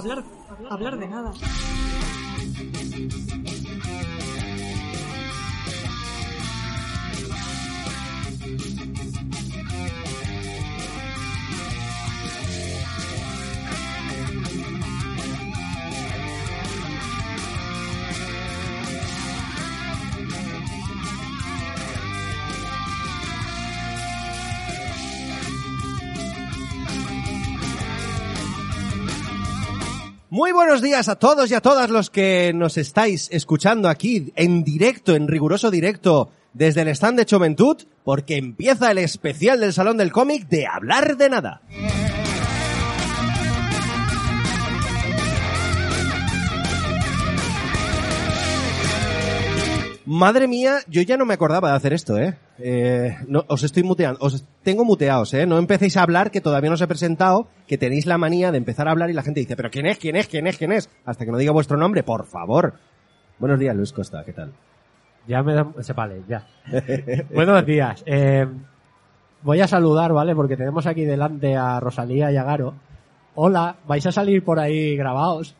Hablar, hablar de nada. Muy buenos días a todos y a todas los que nos estáis escuchando aquí en directo, en riguroso directo, desde el stand de Choventud, porque empieza el especial del Salón del Cómic de Hablar de Nada. Madre mía, yo ya no me acordaba de hacer esto, ¿eh? Eh, os estoy muteando, os tengo muteados, ¿eh? No empecéis a hablar, que todavía no os he presentado, que tenéis la manía de empezar a hablar y la gente dice, pero ¿quién es, quién es, quién es, quién es? Hasta que no diga vuestro nombre, por favor. Buenos días, Luis Costa, ¿qué tal? Ya me da... Se vale, ya. Buenos días. Eh, voy a saludar, ¿vale? Porque tenemos aquí delante a Rosalía y a Garo. Hola, vais a salir por ahí grabados.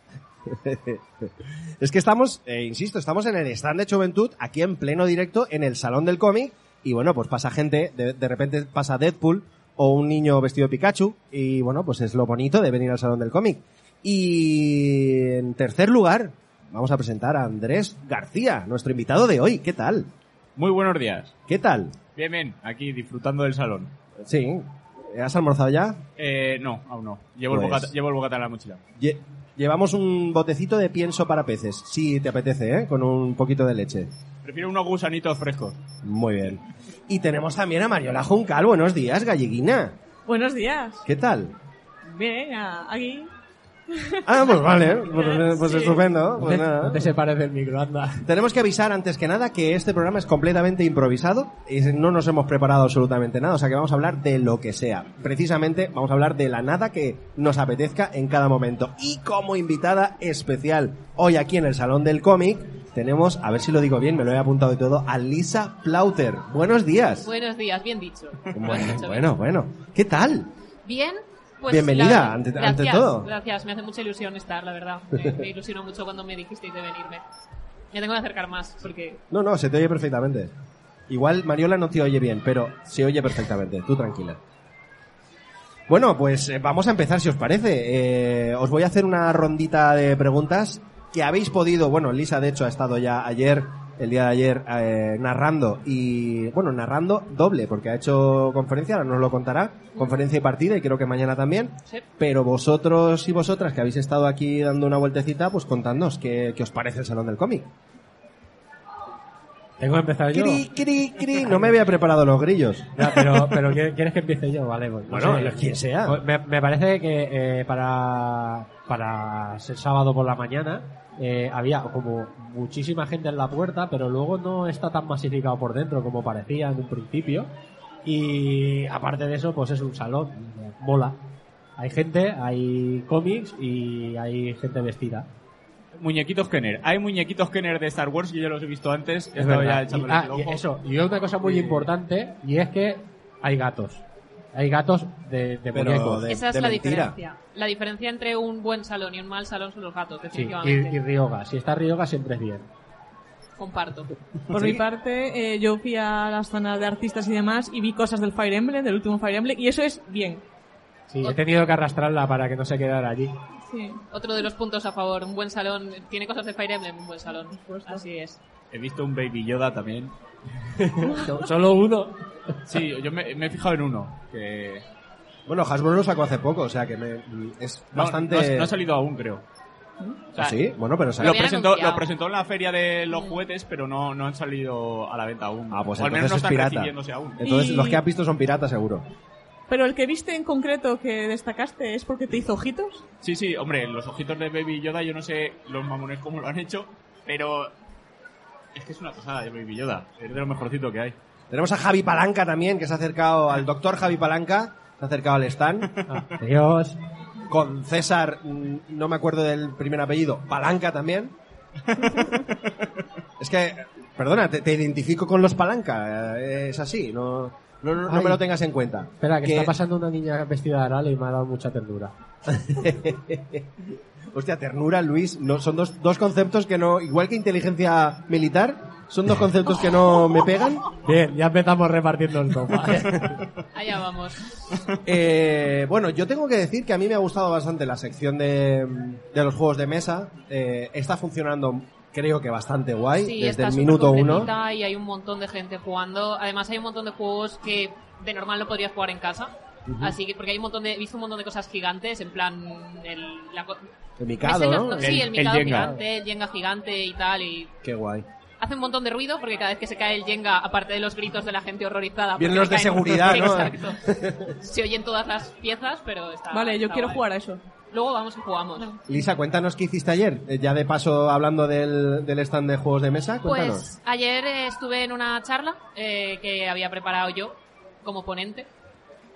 Es que estamos, eh, insisto, estamos en el stand de Juventud, aquí en pleno directo, en el Salón del Cómic, y bueno, pues pasa gente, de, de repente pasa Deadpool, o un niño vestido de Pikachu, y bueno, pues es lo bonito de venir al Salón del Cómic. Y en tercer lugar, vamos a presentar a Andrés García, nuestro invitado de hoy. ¿Qué tal? Muy buenos días. ¿Qué tal? Bien, bien, aquí disfrutando del salón. Sí. ¿Has almorzado ya? Eh, no, aún no. Llevo, el Pues- bocata, llevo el bocata en la mochila. Llevamos un botecito de pienso para peces, si te apetece, ¿eh? Con un poquito de leche. Prefiero unos gusanitos frescos. Muy bien. Y tenemos también a Mariola Juncal. Buenos días, galleguina. Buenos días. ¿Qué tal? Bien, aquí. Ah, pues vale, pues, pues Sí. estupendo. Pues ¿Dónde, nada. dónde se parece el micro? Anda. Tenemos que avisar antes que nada que este programa es completamente improvisado y no nos hemos preparado absolutamente nada, o sea que vamos a hablar de lo que sea. Precisamente vamos a hablar de la nada que nos apetezca en cada momento. Y como invitada especial hoy aquí en el Salón del Cómic tenemos, a ver si lo digo bien, me lo he apuntado y todo, a Lisa Plauter. Buenos días. Buenos días, bien dicho. Bueno, bueno, bueno. ¿Qué tal? Bien. Pues, Bienvenida, la- ante- gracias, ante todo. Gracias, me hace mucha ilusión estar, la verdad. Me, me ilusionó mucho cuando me dijisteis de venirme. Me tengo que acercar más, porque No, no, se te oye perfectamente. Igual Mariola no te oye bien, pero se oye perfectamente. Tú tranquila. Bueno, pues eh, vamos a empezar si os parece. Eh, os voy a hacer una rondita de preguntas que habéis podido, bueno, Lisa de hecho ha estado ya ayer, el día de ayer, eh, narrando y, bueno, narrando doble, porque ha hecho conferencia, ahora nos lo contará, conferencia y partida y creo que mañana también. sí, Pero vosotros y vosotras que habéis estado aquí dando una vueltecita, pues contadnos qué, qué os parece el Salón del Cómic. Tengo que empezar yo. Cri, cri, cri. No me había preparado los grillos. Ya, pero, pero ¿quieres que empiece yo? Vale, pues, no Bueno, sé. quien sea. Pues me, me parece que eh, para, para ser sábado por la mañana eh, había como muchísima gente en la puerta, pero luego no está tan masificado por dentro como parecía en un principio. Y aparte de eso, pues es un salón, mola. Hay gente, hay cómics y hay gente vestida. Muñequitos Kenner. Hay muñequitos Kenner de Star Wars, yo ya los he visto antes. Es ya Y, ah, el y eso, y una cosa muy importante, y es que hay gatos. Hay gatos de, de Pero muñecos. de- esa es de la mentira. diferencia. La diferencia entre un buen salón y un mal salón son los gatos, Sí, definitivamente. y, y Ryoga. Si está Ryoga siempre es bien. Comparto. Por mi parte, eh, yo fui a las zonas de artistas y demás y vi cosas del Fire Emblem, del último Fire Emblem, y eso es bien. Sí, he tenido que arrastrarla para que no se quedara allí. Sí. Otro de los puntos a favor, un buen salón, tiene cosas de Fire Emblem, un buen salón. Así es. He visto un Baby Yoda también. So- Solo uno. Sí, yo me, me he fijado en uno. Que Bueno, Hasbro lo sacó hace poco, o sea que me- es no, bastante... no ha- no ha salido aún, creo. O sea, ¿Ah, sí? Bueno, pero Lo salió... presentó, lo presentó en la feria de los juguetes, pero no, no han salido a la venta aún. Ah, pues o al menos no entonces es están pirata. aún. Entonces Y- los que has visto son piratas seguro. Pero el que viste en concreto que destacaste es porque te hizo ojitos. Sí, sí, hombre, los ojitos de Baby Yoda, yo no sé los mamones cómo lo han hecho, pero es que es una pasada de Baby Yoda. Es de lo mejorcito que hay. Tenemos a Javi Palanca también, que se ha acercado al doctor Javi Palanca, se ha acercado al stand, Adiós. con César, mm, no me acuerdo del primer apellido, Palanca también. es que, perdona, te, te identifico con los Palanca, eh, es así, no... No, no, no me lo tengas en cuenta. Espera, que, está pasando una niña vestida de Aral y me ha dado mucha ternura. Hostia, ternura, Luis, no, son dos, dos conceptos que no, igual que inteligencia militar, son dos conceptos que no me pegan. Bien, ya empezamos repartiendo el sofá. Allá vamos. Eh, bueno, yo tengo que decir que a mí me ha gustado bastante la sección de, de los juegos de mesa. Eh, está funcionando, creo que bastante guay, Sí, desde está el minuto uno. y hay un montón de gente jugando. Además hay un montón de juegos que de normal no podrías jugar en casa. Así que, porque hay un montón de, he visto un montón de cosas gigantes, en plan, el, la, El Mikado, ¿Ves el- ¿no? Sí, el, El- Mikado el Jenga. gigante, el Jenga gigante y tal, y Qué guay. Hace un montón de ruido porque cada vez que se cae el Jenga, aparte de los gritos de la gente horrorizada, Vienen los de seguridad, ¿no? Exacto. Se oyen todas las piezas, pero está. Vale, yo está quiero guay. jugar a eso. Luego vamos y jugamos. Lisa, cuéntanos qué hiciste ayer. Eh, Ya de paso, hablando del, del stand de juegos de mesa, cuéntanos. Pues ayer estuve en una charla eh, que había preparado yo como ponente.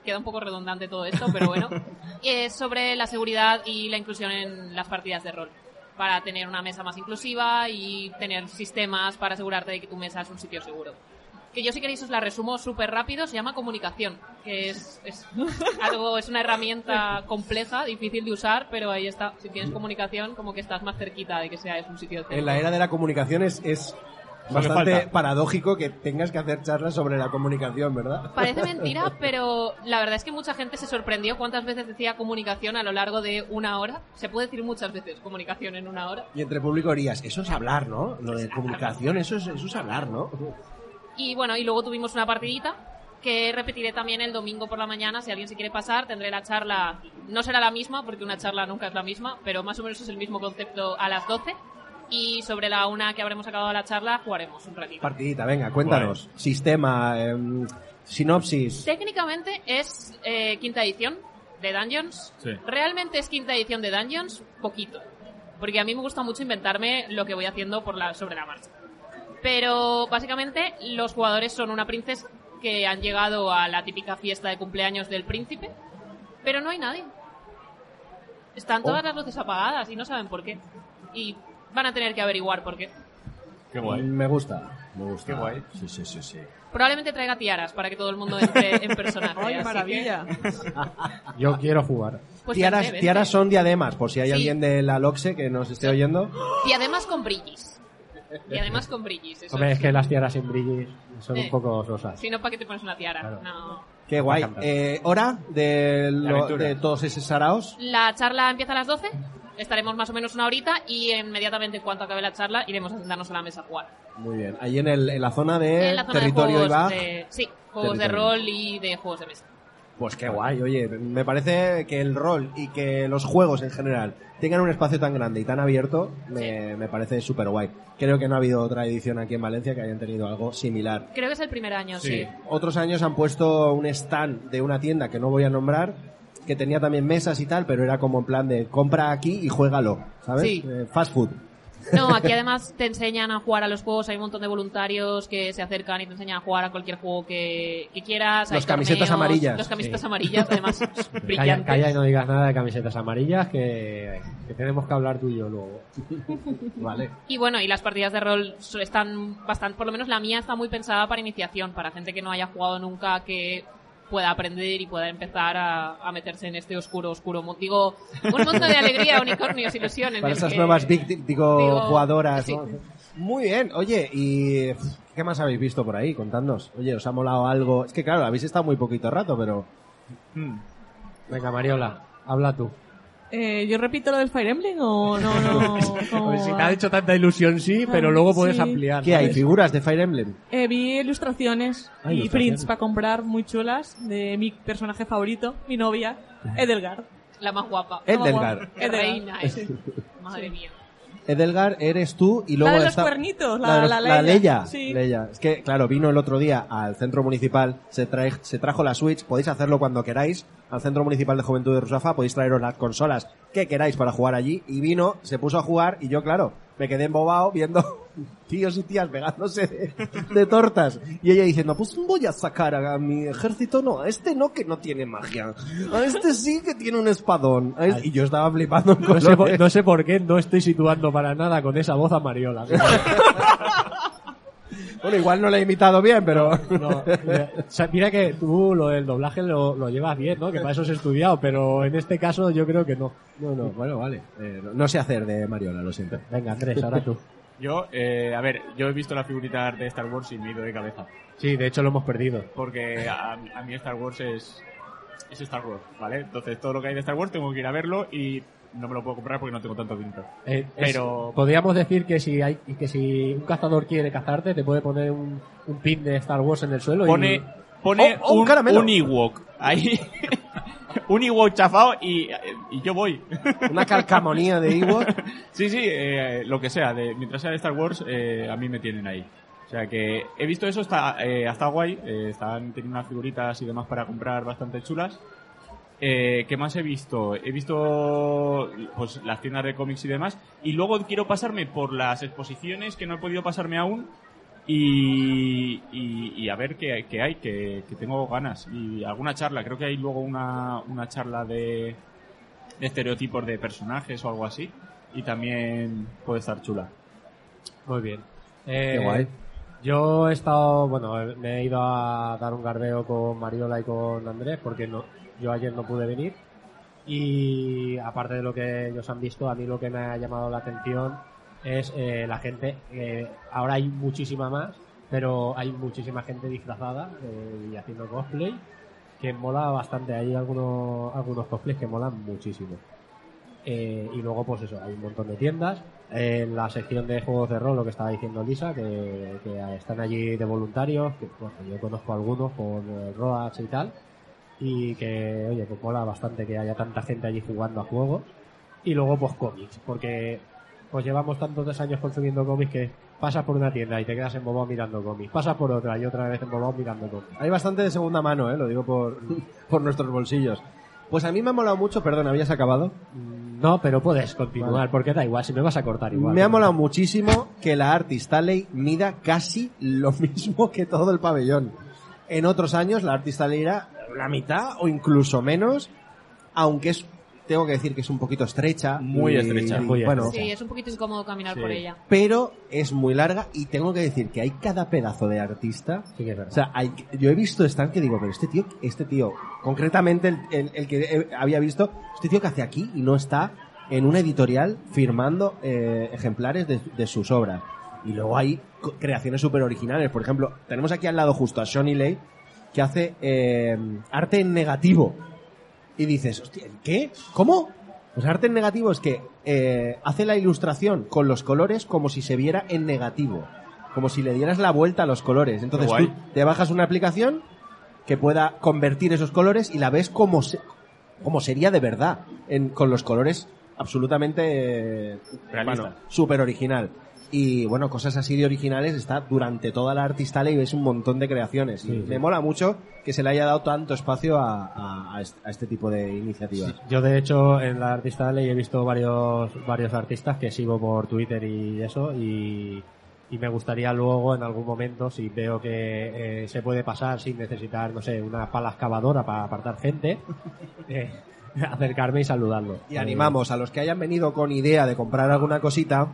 Queda un poco redundante todo esto, pero bueno. Eh, sobre la seguridad y la inclusión en las partidas de rol. Para tener una mesa más inclusiva y tener sistemas para asegurarte de que tu mesa es un sitio seguro. Que yo si queréis os la resumo súper rápido, se llama comunicación, que es, es algo, es una herramienta compleja, difícil de usar, pero ahí está. Si tienes comunicación, como que estás más cerquita de que sea es un sitio seguro. En la era de la comunicación es, es bastante paradójico que tengas que hacer charlas sobre la comunicación, ¿verdad? Parece mentira, pero la verdad es que mucha gente se sorprendió cuántas veces decía comunicación a lo largo de una hora. Se puede decir muchas veces comunicación en una hora. Y entre público dirías, eso es hablar, ¿no? Lo de comunicación, eso es, eso es hablar, ¿no? Y bueno, y luego tuvimos una partidita que repetiré también el domingo por la mañana. Si alguien se quiere pasar, tendré la charla. No será la misma, porque una charla nunca es la misma, pero más o menos es el mismo concepto a las 12. Y sobre la una que habremos acabado la charla, jugaremos un ratito. Partidita, venga, cuéntanos. Sistema, em, sinopsis. Técnicamente es eh, quinta edición de Dungeons. Sí. Realmente es quinta edición de Dungeons, poquito. Porque a mí me gusta mucho inventarme lo que voy haciendo por la, sobre la marcha. Pero básicamente los jugadores son una princesa que han llegado a la típica fiesta de cumpleaños del príncipe, pero no hay nadie. Están todas Oh. las luces apagadas y no saben por qué. Y van a tener que averiguar por qué. Qué guay. Me gusta, me gusta. Qué guay. Sí, sí, sí, sí. Probablemente traiga tiaras para que todo el mundo entre en personaje. ¡Ay, así que, maravilla! Yo quiero jugar. pues tiaras, vente, vente. tiaras son diademas, por si hay Sí. alguien de la LOXE que nos esté oyendo. Y además con brillis. Y además con brillis. Eso Hombre, es- es que las tiaras en brillis son Eh. un poco sosas. Si no, ¿para qué te pones una tiara? Claro. No. Qué guay. Encanta. Eh, ¿Hora de, lo- aventura. de todos esos saraos? La charla empieza a las 12. Estaremos más o menos una horita y inmediatamente en cuanto acabe la charla iremos a sentarnos a la mesa a jugar. Muy bien. Ahí en, el, en la zona de en la zona territorio de juegos de... Sí, juegos de Territorio. rol y de juegos de mesa. Pues qué guay, oye, me parece que el rol y que los juegos en general tengan un espacio tan grande y tan abierto, me, me parece súper guay. Creo que no ha habido otra edición aquí en Valencia que hayan tenido algo similar. Creo que es el primer año, sí. Otros años han puesto un stand de una tienda que no voy a nombrar, que tenía también mesas y tal, pero era como en plan de compra aquí y juégalo, ¿sabes? Sí. Eh, fast food. No, aquí además te enseñan a jugar a los juegos, hay un montón de voluntarios que se acercan y te enseñan a jugar a cualquier juego que, que quieras. hay Los camisetas torneos, amarillas. Los camisetas Sí. amarillas, además, Calla, brillantes. calla y no digas nada de camisetas amarillas que, que tenemos que hablar tú y yo luego. Vale. Y bueno, y las partidas de rol están bastante, por lo menos la mía está muy pensada para iniciación, para gente que no haya jugado nunca, que pueda aprender y pueda empezar a, a meterse en este oscuro, oscuro mundo. Digo, un mundo de alegría, unicornios, ilusión. en Para esas que- nuevas digo, digo, jugadoras. sí. ¿no? Muy bien, oye, ¿y qué más habéis visto por ahí? Contadnos. Oye, ¿os ha molado algo? Es que claro, habéis estado muy poquito rato, pero... Hmm. Venga, Mariola, habla tú. Eh, ¿Yo repito lo del Fire Emblem o no? no ¿Cómo Hombre, si te ha hecho tanta ilusión, sí, pero luego puedes sí. ampliar. ¿Qué hay? ¿sabes? ¿Figuras de Fire Emblem? Eh, vi ilustraciones Ah, y ilustraciones. prints para comprar muy chulas de mi personaje favorito, mi novia, Edelgard. La más guapa. Edelgard. Edelgard. reina es. Madre mía. Edelgar eres tú y luego La de los está- cuernitos, la, la, de los- la, la Leia. Leia. Sí. Leia. Es que, claro, vino el otro día al centro municipal, se, trae, se trajo la Switch, podéis hacerlo cuando queráis, al centro municipal de Juventud de Rusafa, podéis traeros las consolas que queráis para jugar allí, y vino, se puso a jugar, y yo, claro, me quedé embobado viendo tíos y tías pegándose de, de tortas, y ella diciendo, pues voy a sacar a, mi ejército, no, a este no que no tiene magia, a este sí que tiene un espadón, este- y yo estaba flipando No sé, por, no sé por qué no estoy situando para nada con esa voz a Mariola. Bueno, igual no lo he imitado bien, pero... No, mira, o sea, mira que tú lo del doblaje lo, lo llevas bien, ¿no? Que para eso has estudiado, pero en este caso yo creo que no. No, no, bueno, vale. Eh, no, no sé hacer de Mariola, lo siento. Venga, Andrés, ahora tú. Yo, eh, a ver, yo he visto la figurita de Star Wars y me he ido de cabeza. Sí, de hecho lo hemos perdido. Porque a, a mí Star Wars es, es Star Wars, ¿vale? Entonces todo lo que hay de Star Wars tengo que ir a verlo y no me lo puedo comprar porque no tengo tanto dinero. Eh, es- Pero- podríamos decir que si hay que si un cazador quiere cazarte te puede poner un, un pin de Star Wars en el suelo Pone, y pone Oh, oh, un caramelo. un Ewok ahí. un Ewok chafado y, y yo voy. Una calcamonía de Ewok. Sí, sí, eh, lo que sea. De, mientras sea de Star Wars, eh, a mí me tienen ahí. O sea que he visto eso, está, eh, está guay. eh, están teniendo unas figuritas y demás para comprar bastante chulas. Eh, ¿Qué más he visto? He visto pues las tiendas de cómics y demás. Y luego quiero pasarme por las exposiciones que no he podido pasarme aún. Y, y, y a ver qué, qué hay, que, que tengo ganas. Y alguna charla, creo que hay luego una, una charla de, de estereotipos de personajes o algo así. Y también puede estar chula. muy bien. Eh, Qué guay. Yo he estado, bueno, me he ido a dar un garbeo con Mariola y con Andrés porque no, yo ayer no pude venir. Y aparte de lo que ellos han visto, a mí lo que me ha llamado la atención es eh, la gente. eh, ahora hay muchísima más, pero hay muchísima gente disfrazada eh, y haciendo cosplay que mola bastante. Hay algunos, algunos cosplays que molan muchísimo. Eh, y luego, pues eso, hay un montón de tiendas. En la sección de juegos de rol, lo que estaba diciendo Lisa, que, están allí de voluntarios, que bueno, yo conozco algunos eh, Roach y tal, y que, oye, pues mola bastante que haya tanta gente allí jugando a juegos. Y luego, pues cómics, porque pues llevamos tantos años consumiendo cómics que pasas por una tienda y te quedas embobado mirando cómics, pasas por otra y otra vez embobado mirando cómics. Hay bastante de segunda mano, ¿eh? Lo digo por, por nuestros bolsillos. Pues a mí me ha molado mucho, perdón, ¿habías acabado? Mm, No, pero puedes continuar, Vale. porque da igual, si me vas a cortar igual. Me ha molado muchísimo que la Artist Alley mida casi lo mismo que todo el pabellón. En otros años la Artist Alley era la mitad o incluso menos, aunque es, tengo que decir que es un poquito estrecha. Muy y- estrecha. y, Muy bueno, Sí, es un poquito incómodo caminar Sí. por ella. pero es muy larga y tengo que decir que hay cada pedazo de artista Sí que es verdad. O sea, hay, yo he visto stand que digo, pero este tío, este tío, concretamente el, el- el que he- había visto, este tío que hace aquí y no está en una editorial firmando eh, ejemplares de, de sus obras. Y luego hay creaciones súper originales. Por ejemplo, tenemos aquí al lado justo a Johnny Lay, que hace eh, arte en negativo. Y dices, hostia, ¿qué? ¿Cómo? Pues arte en negativo es que eh, hace la ilustración con los colores como si se viera en negativo. Como si le dieras la vuelta a los colores. Entonces tú te bajas una aplicación que pueda convertir esos colores y la ves como, se- como sería de verdad, en- con los colores absolutamente eh, Realista. bueno, súper original. Y bueno, cosas así de originales está durante toda la Artista Ley, ves un montón de creaciones. y Sí, me mola mucho que se le haya dado tanto espacio a, a- a est- a este tipo de iniciativas. Yo de hecho en la artista ley he visto varios varios artistas que sigo por Twitter y eso y, y me gustaría luego en algún momento si veo que eh, se puede pasar sin necesitar no sé una pala excavadora para apartar gente eh, acercarme y saludarlo. Y animamos a los que hayan venido con idea de comprar alguna cosita,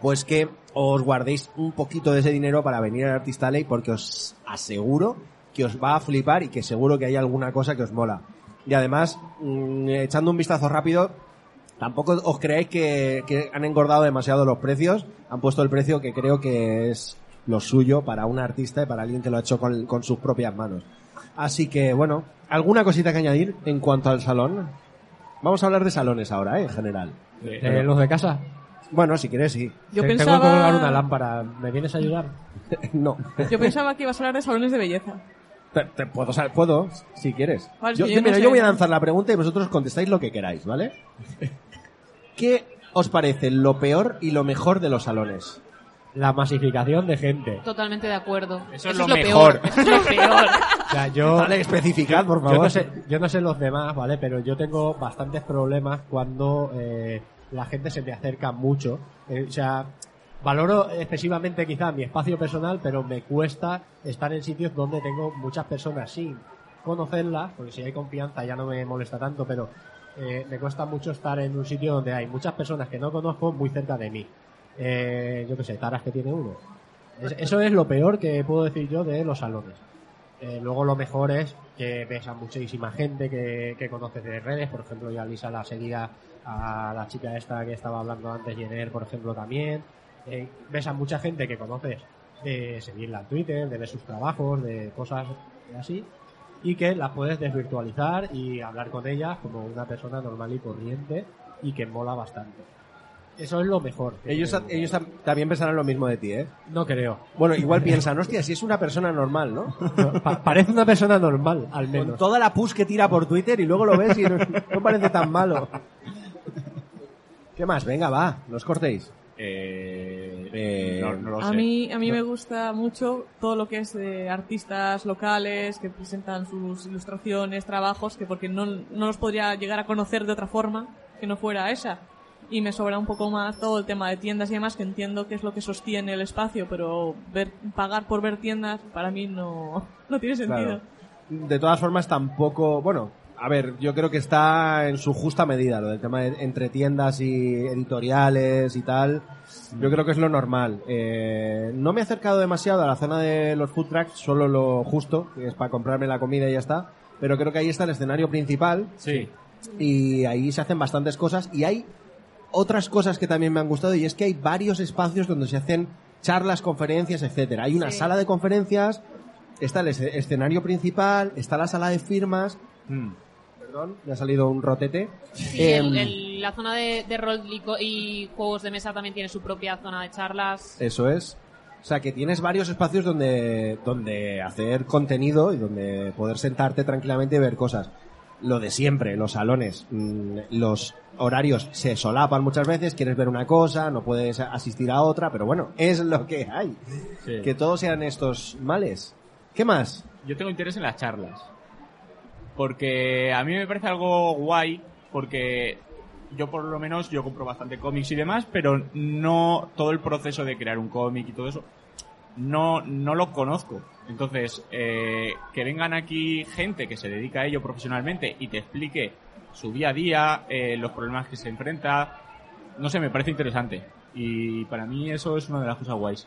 pues que os guardéis un poquito de ese dinero para venir al Artista Ley porque os aseguro que os va a flipar y que seguro que hay alguna cosa que os mola. Y además, mm, echando un vistazo rápido, tampoco os creáis que, han engordado demasiado los precios, han puesto el precio que creo que es lo suyo para un artista y para alguien que lo ha hecho con, sus propias manos. Así que, bueno, ¿alguna cosita que añadir en cuanto al salón? Vamos a hablar de salones ahora, ¿eh? en general. Eh, los de casa. Bueno, si quieres, sí. Yo Te- Tengo que colgar una lámpara. ¿Me vienes a ayudar? no. yo pensaba que ibas a hablar de salones de belleza. Te- te puedo, sal- puedo, si quieres. Vale, yo, yo- yo no mira, sé, yo voy a lanzar la pregunta y vosotros contestáis lo que queráis, ¿vale? ¿Qué os parece lo peor y lo mejor de los salones? La masificación de gente. Totalmente de acuerdo. Eso es lo mejor. peor. Eso es lo peor. O sea, yo... Vale, especificad, por Yo favor. no, sé, yo no sé los demás, ¿vale? Pero yo tengo bastantes problemas cuando eh, la gente se me acerca mucho. Eh, o sea, valoro excesivamente quizá mi espacio personal, pero me cuesta estar en sitios donde tengo muchas personas sin conocerlas, porque si hay confianza ya no me molesta tanto, pero eh, me cuesta mucho estar en un sitio donde hay muchas personas que no conozco muy cerca de mí. Eh, yo qué sé, taras que tiene uno. Es- eso es lo peor que puedo decir yo de los salones. Eh, luego lo mejor es que ves a muchísima gente que, que conoces de redes, por ejemplo, yo a Lisa la seguía a la chica esta que estaba hablando antes, Jenner, por ejemplo, también. Eh, ves a mucha gente que conoces de seguirla en Twitter, de ver sus trabajos, de cosas así, y que las puedes desvirtualizar y hablar con ellas como una persona normal y corriente y que mola bastante. Eso es lo mejor. Ellos, ellos tam- también pensarán lo mismo de ti, ¿eh? No creo. Bueno, igual piensan, hostia, si es una persona normal, ¿no? Pa- parece una persona normal, al Con menos. toda la pus que tira por Twitter y luego lo ves y no, no parece tan malo. ¿Qué más? Venga, va, no os cortéis. Eh, Eh, no, no lo A sé. mí, a mí me gusta mucho todo lo que es de artistas locales que presentan sus ilustraciones, trabajos, que porque no, no los podría llegar a conocer de otra forma que no fuera esa. Y me sobra un poco más todo el tema de tiendas y demás, que entiendo que es lo que sostiene el espacio, pero ver, pagar por ver tiendas para mí no, no tiene sentido. Claro. De todas formas, tampoco, bueno, a ver, yo creo que está en su justa medida lo del tema de entre tiendas y editoriales y tal. Yo creo que es lo normal. Eh, no me he acercado demasiado a la zona de los food trucks, solo lo justo, que es para comprarme la comida y ya está. Pero creo que ahí está el escenario principal Sí. y ahí se hacen bastantes cosas y hay otras cosas que también me han gustado y es que hay varios espacios donde se hacen charlas, conferencias, etcétera. Hay una Sí. sala de conferencias, está el esce- escenario principal, está la sala de firmas. Mm. Perdón, me ha salido un rotete. Sí, Em, el- el- la zona de, de rol y juegos de mesa también tiene su propia zona de charlas. Eso es. O sea, que tienes varios espacios donde, donde hacer contenido y donde poder sentarte tranquilamente y ver cosas. Lo de siempre, los salones, mm, los horarios se solapan muchas veces, quieres ver una cosa, no puedes asistir a otra, pero bueno, es lo que hay. Sí. Que todos sean estos males. ¿Qué más? Yo tengo interés en las charlas. Porque a mí me parece algo guay, porque yo por lo menos yo compro bastante cómics y demás, pero no todo el proceso de crear un cómic y todo eso no no lo conozco. Entonces, eh, que vengan aquí gente que se dedica a ello profesionalmente y te explique su día a día, eh, los problemas que se enfrenta, no sé, me parece interesante. Y para mí eso es una de las cosas guays.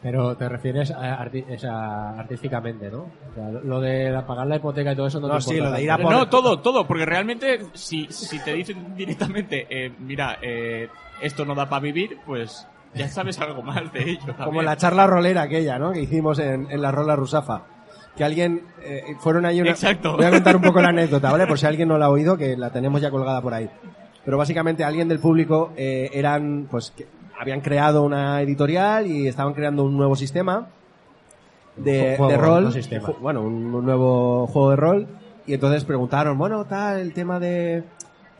Pero te refieres a, arti- o sea, artísticamente, ¿no? O sea, lo de la- pagar la hipoteca y todo eso no, No, te sí, importa lo de ir a por- No, todo, todo, porque realmente si, si te dicen directamente, eh, mira, eh, esto no da para vivir, pues ya sabes algo más de ello. Como también. la charla rolera aquella, ¿no? Que hicimos en, en la rola rusafa. Que alguien, eh, fueron ahí una... Exacto. Voy a contar un poco la anécdota, ¿vale? Por si alguien no la ha oído, que la tenemos ya colgada por ahí. Pero básicamente alguien del público eh, eran, pues, que habían creado una editorial y estaban creando un nuevo sistema de, Juego, de rol. sistema. Bueno, un, un nuevo juego de rol. Y entonces preguntaron, bueno, tal, el tema de,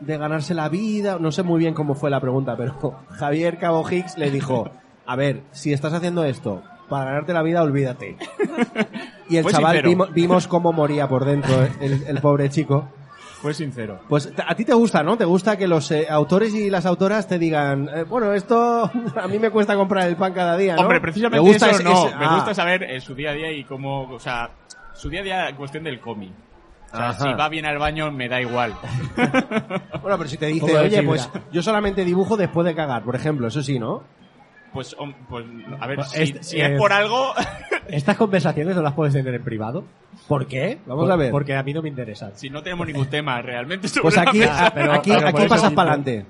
de ganarse la vida. No sé muy bien cómo fue la pregunta, pero Javier Cabo Hicks le dijo, a ver, si estás haciendo esto para ganarte la vida, olvídate. Y el chaval vimos cómo moría por dentro el, el pobre chico. Fue sincero. Pues a ti te gusta, ¿no? Te gusta que los eh, autores y las autoras te digan, eh, bueno, esto a mí me cuesta comprar el pan cada día, ¿no? Hombre, precisamente Me gusta eso ese- no. me ah. gusta saber eh, su día a día y cómo, o sea, su día a día en cuestión del cómic. O sea, Ajá. si va bien al baño me da igual. Bueno, pero si te dice, Poco de oye, fibra. pues yo solamente dibujo después de cagar, por ejemplo, eso sí, ¿no? Pues, hom- pues a ver, Pues si, este- si eh, es por algo, Estas conversaciones no las puedes tener en privado. ¿Por qué? Vamos Por- a ver. Porque a mí no me interesan. si no tenemos ningún tema realmente sobre Pues la aquí, mesa. pero- aquí, pero por aquí eso pasas sí, para adelante.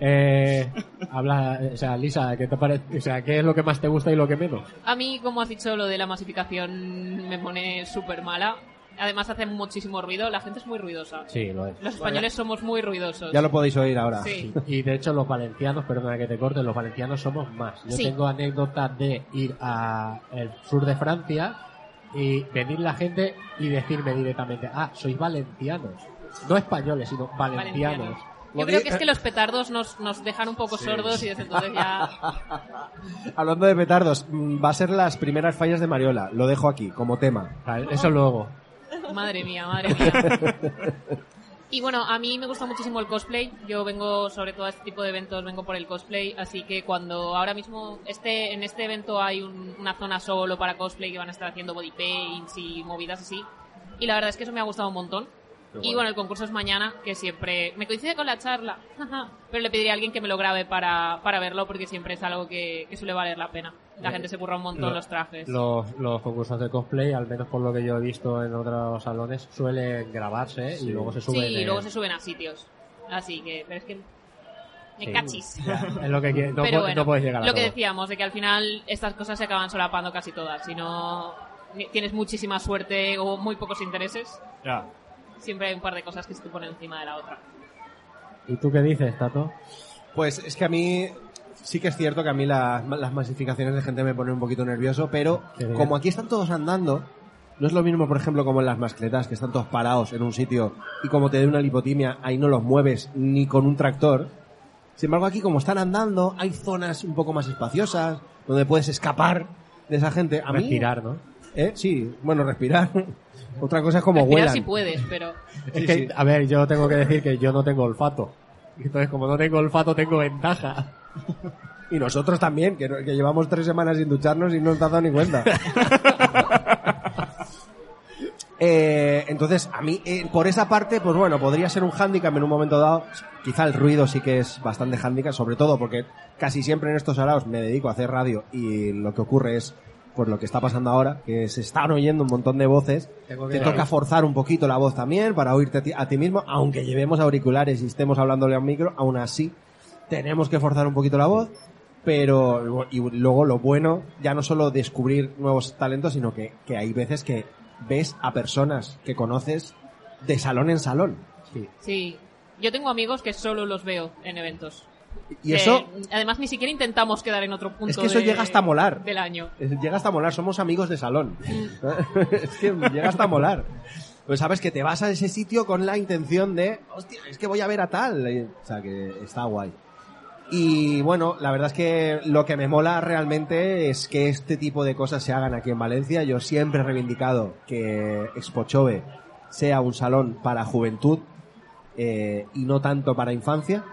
Eh, habla, o sea, Lisa, ¿qué te parece? O sea, ¿qué es lo que más te gusta y lo que menos? A mí, como has dicho, lo de la masificación me pone súper mala. Además hace muchísimo ruido, la gente es muy ruidosa. Sí, lo es. Los españoles somos muy ruidosos. Ya lo podéis oír ahora. Sí. Y de hecho los valencianos, perdona que te corte, los valencianos somos más. Yo Sí. tengo anécdotas de ir a el sur de Francia y venir la gente y decirme directamente, ah, sois valencianos. No españoles, sino valencianos. Valencianos. Yo creo que es que los petardos nos, nos dejan un poco sordos y desde entonces ya... Hablando de petardos, mm, va a ser las primeras fallas de Mariola. Lo dejo aquí, como tema. Eso luego. Madre mía, madre mía. Y bueno, a mí me gusta muchísimo el cosplay. Yo vengo, sobre todo a este tipo de eventos, vengo por el cosplay. Así que cuando ahora mismo este, en este evento hay un- una zona solo para cosplay que van a estar haciendo body paints y movidas así. Y la verdad es que eso me ha gustado un montón. Y bueno, el concurso es mañana, que siempre me coincide con la charla. pero le pediría a alguien que me lo grabe para, para verlo porque siempre es algo que, que suele valer la pena. La gente se curra un montón lo- los trajes. Los, los concursos de cosplay, al menos por lo que yo he visto en otros salones, suelen grabarse y luego se Sí, suben. y en- luego se suben a sitios. Así que, pero es que. Me Sí. cachis. Es lo que quiere- no, pero bueno, no puedes llegar a lo que todo. decíamos, de que al final estas cosas se acaban solapando casi todas. Si no tienes muchísima suerte o muy pocos intereses, Ya. siempre hay un par de cosas que se te ponen encima de la otra. ¿Y tú qué dices, Tato? Pues es que a mí sí que es cierto que a mí la- las masificaciones de gente me ponen un poquito nervioso, pero como aquí están todos andando, no es lo mismo, por ejemplo, como en las mascletas, que están todos parados en un sitio y como te dé una lipotimia, ahí no los mueves ni con un tractor. Sin embargo, aquí como están andando, hay zonas un poco más espaciosas donde puedes escapar de esa gente. A mí, Respirar, ¿no? ¿eh? Sí, bueno, respirar. Otra cosa es como Respirar huelan. si puedes, pero Es Sí, que, sí. a ver, yo tengo que decir que yo no tengo olfato. Entonces, como no tengo olfato, tengo ventaja. Y nosotros también, que, que llevamos tres semanas sin ducharnos y no nos ha dado ni cuenta. Eh, entonces, a mí, eh, por esa parte, pues bueno, podría ser un hándicap en un momento dado. Quizá el ruido sí que es bastante hándicap, sobre todo porque casi siempre en estos araos me dedico a hacer radio y lo que ocurre es, pues lo que está pasando ahora, que se están oyendo un montón de voces. Te toca forzar un poquito la voz también para oírte a ti, a ti mismo, aunque llevemos auriculares y estemos hablándole a un micro, aún así tenemos que forzar un poquito la voz, pero y luego lo bueno, ya no solo descubrir nuevos talentos, sino que, que hay veces que ves a personas que conoces de salón en salón. Sí. sí. Yo tengo amigos que solo los veo en eventos. Y Que, eso, además, ni siquiera intentamos quedar en otro punto Es que eso de- llega hasta molar. del año. llega hasta molar, somos amigos de salón. es que llega hasta molar. Pues sabes que te vas a ese sitio con la intención de, hostia, es que voy a ver a tal. O sea, que está guay. Y bueno, la verdad es que lo que me mola realmente es que este tipo de cosas se hagan aquí en Valencia. Yo siempre he reivindicado que Expo Chove sea un salón para juventud eh, y no tanto para infancia.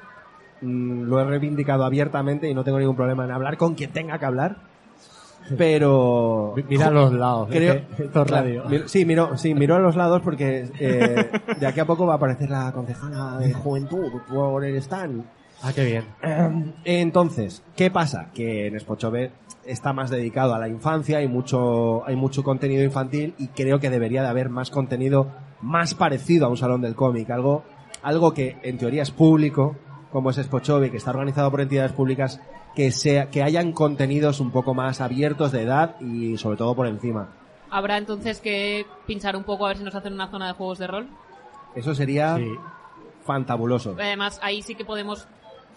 Mm, lo he reivindicado abiertamente y no tengo ningún problema en hablar con quien tenga que hablar. Pero Mi- Mira a los lados. creo es que esto es Claro, radio. miro- sí, miro, sí, miro a los lados porque eh, de aquí a poco va a aparecer la concejala de juventud por el stand. Ah, qué bien. Entonces, ¿qué pasa? Que en Spochove está más dedicado a la infancia, hay mucho, hay mucho contenido infantil y creo que debería de haber más contenido más parecido a un salón del cómic, algo, algo que en teoría es público, como es Spochove, que está organizado por entidades públicas, que sea, que hayan contenidos un poco más abiertos de edad y sobre todo por encima. Habrá entonces que pinchar un poco a ver si nos hacen una zona de juegos de rol. Eso sería Sí. fantabuloso. Además, ahí sí que podemos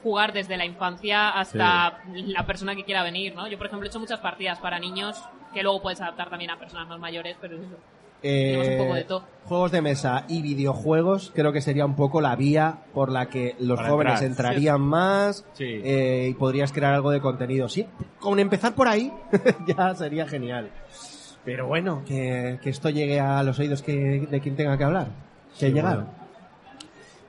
jugar desde la infancia hasta la persona que quiera venir, ¿no? Yo, por ejemplo, he hecho muchas partidas para niños que luego puedes adaptar también a personas más mayores, pero es eso. Tenemos un poco de todo. Eh, Juegos de mesa y videojuegos creo que sería un poco la vía por la que los Para jóvenes entrar. entrarían más Sí. eh, y podrías crear algo de contenido. Sí, con empezar por ahí ya sería genial. Pero bueno, que, que esto llegue a los oídos que, de quien tenga que hablar. Que Sí, llegar. bueno.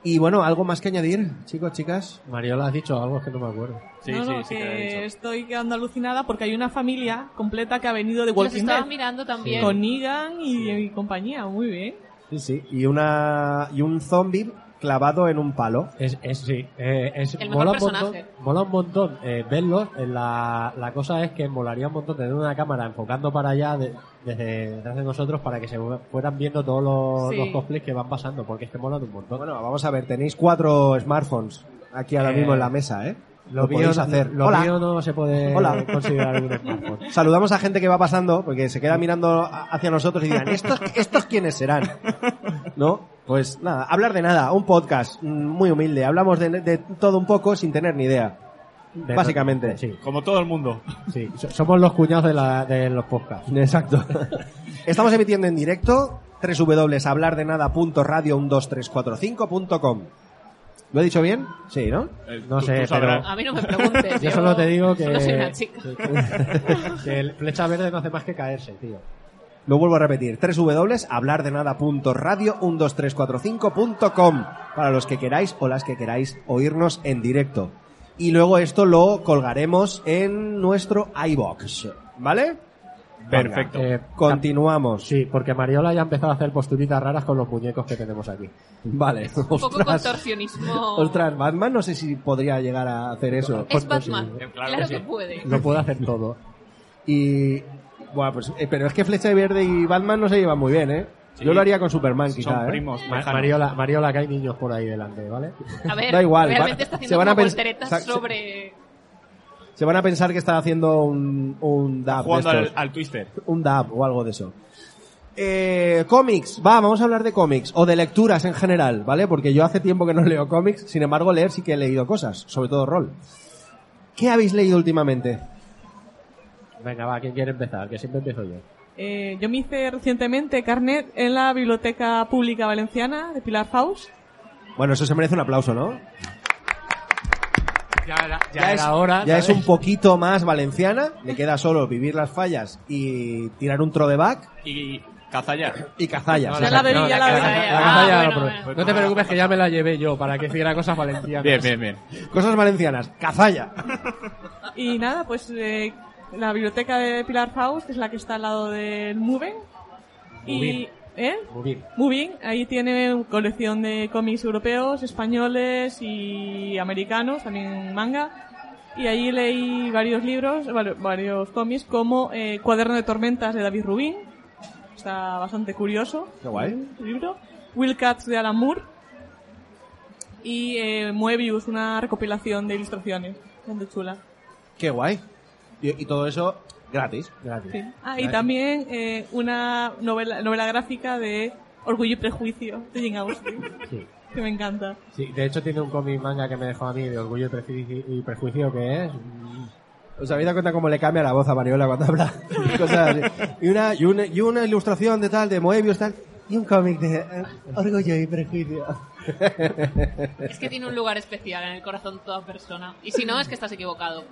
Y bueno, algo más que añadir, chicos, chicas. Mariola, has dicho algo que no me acuerdo. Sí, no, sí, no, sí que que lo he dicho. estoy quedando alucinada porque hay una familia completa que ha venido de Walking Dead. mirando también. Con Negan y, y compañía, muy bien. Sí, sí. Y una y un zombie clavado en un palo. Es, es sí, eh, es, El mejor mola, un montón, mola un montón eh, verlos. eh, La, la cosa es que molaría un montón tener una cámara enfocando para allá de- desde detrás de nosotros para que se fueran viendo todos los, Sí. los cosplays que van pasando, porque es que molan un montón. Bueno, vamos a ver, tenéis cuatro smartphones aquí ahora Eh, mismo en la mesa, ¿eh? Lo, Lo mío, podéis hacer. lo Hola. mío no se puede Hola. considerar un smartphone. Saludamos a gente que va pasando, porque se queda mirando hacia nosotros y dirán, ¿estos, estos quiénes serán? ¿No? Pues nada, hablar de nada, un podcast mm, muy humilde. Hablamos de, de todo un poco sin tener ni idea. De- Básicamente. Sí, Como todo el mundo. sí. So- Somos los cuñados de, la, de los podcasts. Exacto. Estamos emitiendo en directo www.hablardenada.radio12345.com. ¿Lo he dicho bien? Sí, ¿no? Eh, No tú- sé, tú. A mí no me preguntes. Yo solo te digo que, Solo soy una chica. que, que el flecha verde no hace más que caerse, tío. Lo vuelvo a repetir, www.hablardenada.radio12345.com para los que queráis o las que queráis oírnos en directo. Y luego esto lo colgaremos en nuestro iBox, ¿vale? Perfecto. Eh, Continuamos. Sí, porque Mariola ya ha empezado a hacer posturitas raras con los muñecos que tenemos aquí. Vale. Un poco Ostras, contorsionismo. ostras, Batman no sé si podría llegar a hacer eso. Es Batman. Eh, claro Claro que que sí. puede. Lo puede hacer todo. Y. Bueno, pues. eh, pero es que Flecha Verde y Batman no se llevan muy bien, ¿eh? Sí. Yo lo haría con Superman, quizá. Son ¿eh? primos. Mariola, Mariola, que hay niños por ahí delante, ¿vale? A ver, Da igual, realmente va- está se haciendo van a se- sobre... Se van a pensar que está haciendo un, un dab. de Jugando al Twister. Un dab o algo de eso. Eh, cómics, va, vamos a hablar de cómics o de lecturas en general, ¿vale? Porque yo hace tiempo que no leo cómics, sin embargo leer sí que he leído cosas, sobre todo rol. ¿Qué habéis leído últimamente? Venga, va, ¿quién quiere empezar? Que siempre empiezo yo. Eh, yo me hice recientemente carnet en la Biblioteca Pública Valenciana de Pilar Faust. Bueno, eso se merece un aplauso, ¿no? Ya era, Ya, es, hora. ya es un poquito más valenciana, le queda solo vivir las fallas y tirar un throwback Y Cazalla. y cazallas. No, Ya la ya la Ah, la cazalla bueno, no, pero- bueno. No te preocupes que ya me la llevé yo para que hiciera cosas valencianas. Bien, bien, bien. Cosas valencianas, cazalla. Y nada, pues eh, la biblioteca de Pilar Faust es la que está al lado del Muven. Y. ¿eh? Muy bien. Moving, ahí tiene colección de cómics europeos, españoles y americanos, también manga. Y allí leí varios libros, vari- varios cómics, como eh, Cuaderno de Tormentas de David Rubin. Está bastante curioso. Qué guay. el libro. Will Cats de Alan Moore. Y eh, Moebius, una recopilación de ilustraciones. Bastante chula. Qué guay. Y, y todo eso gratis. Gracias. Sí. Ah, y también eh, una novela, novela gráfica de Orgullo y Prejuicio de Jane Austen, Sí. que me encanta. Sí, de hecho tiene un cómic manga que me dejó a mí de Orgullo y Prejuicio, y Prejuicio que es... mm, ¿Os habéis dado cuenta cómo le cambia la voz a Mariola cuando habla? Cosas así. Y una, y, una, y una ilustración de tal, de Moebius tal, y un cómic de eh, Orgullo y Prejuicio. Es que tiene un lugar especial en el corazón de toda persona. Y si no, es que estás equivocado.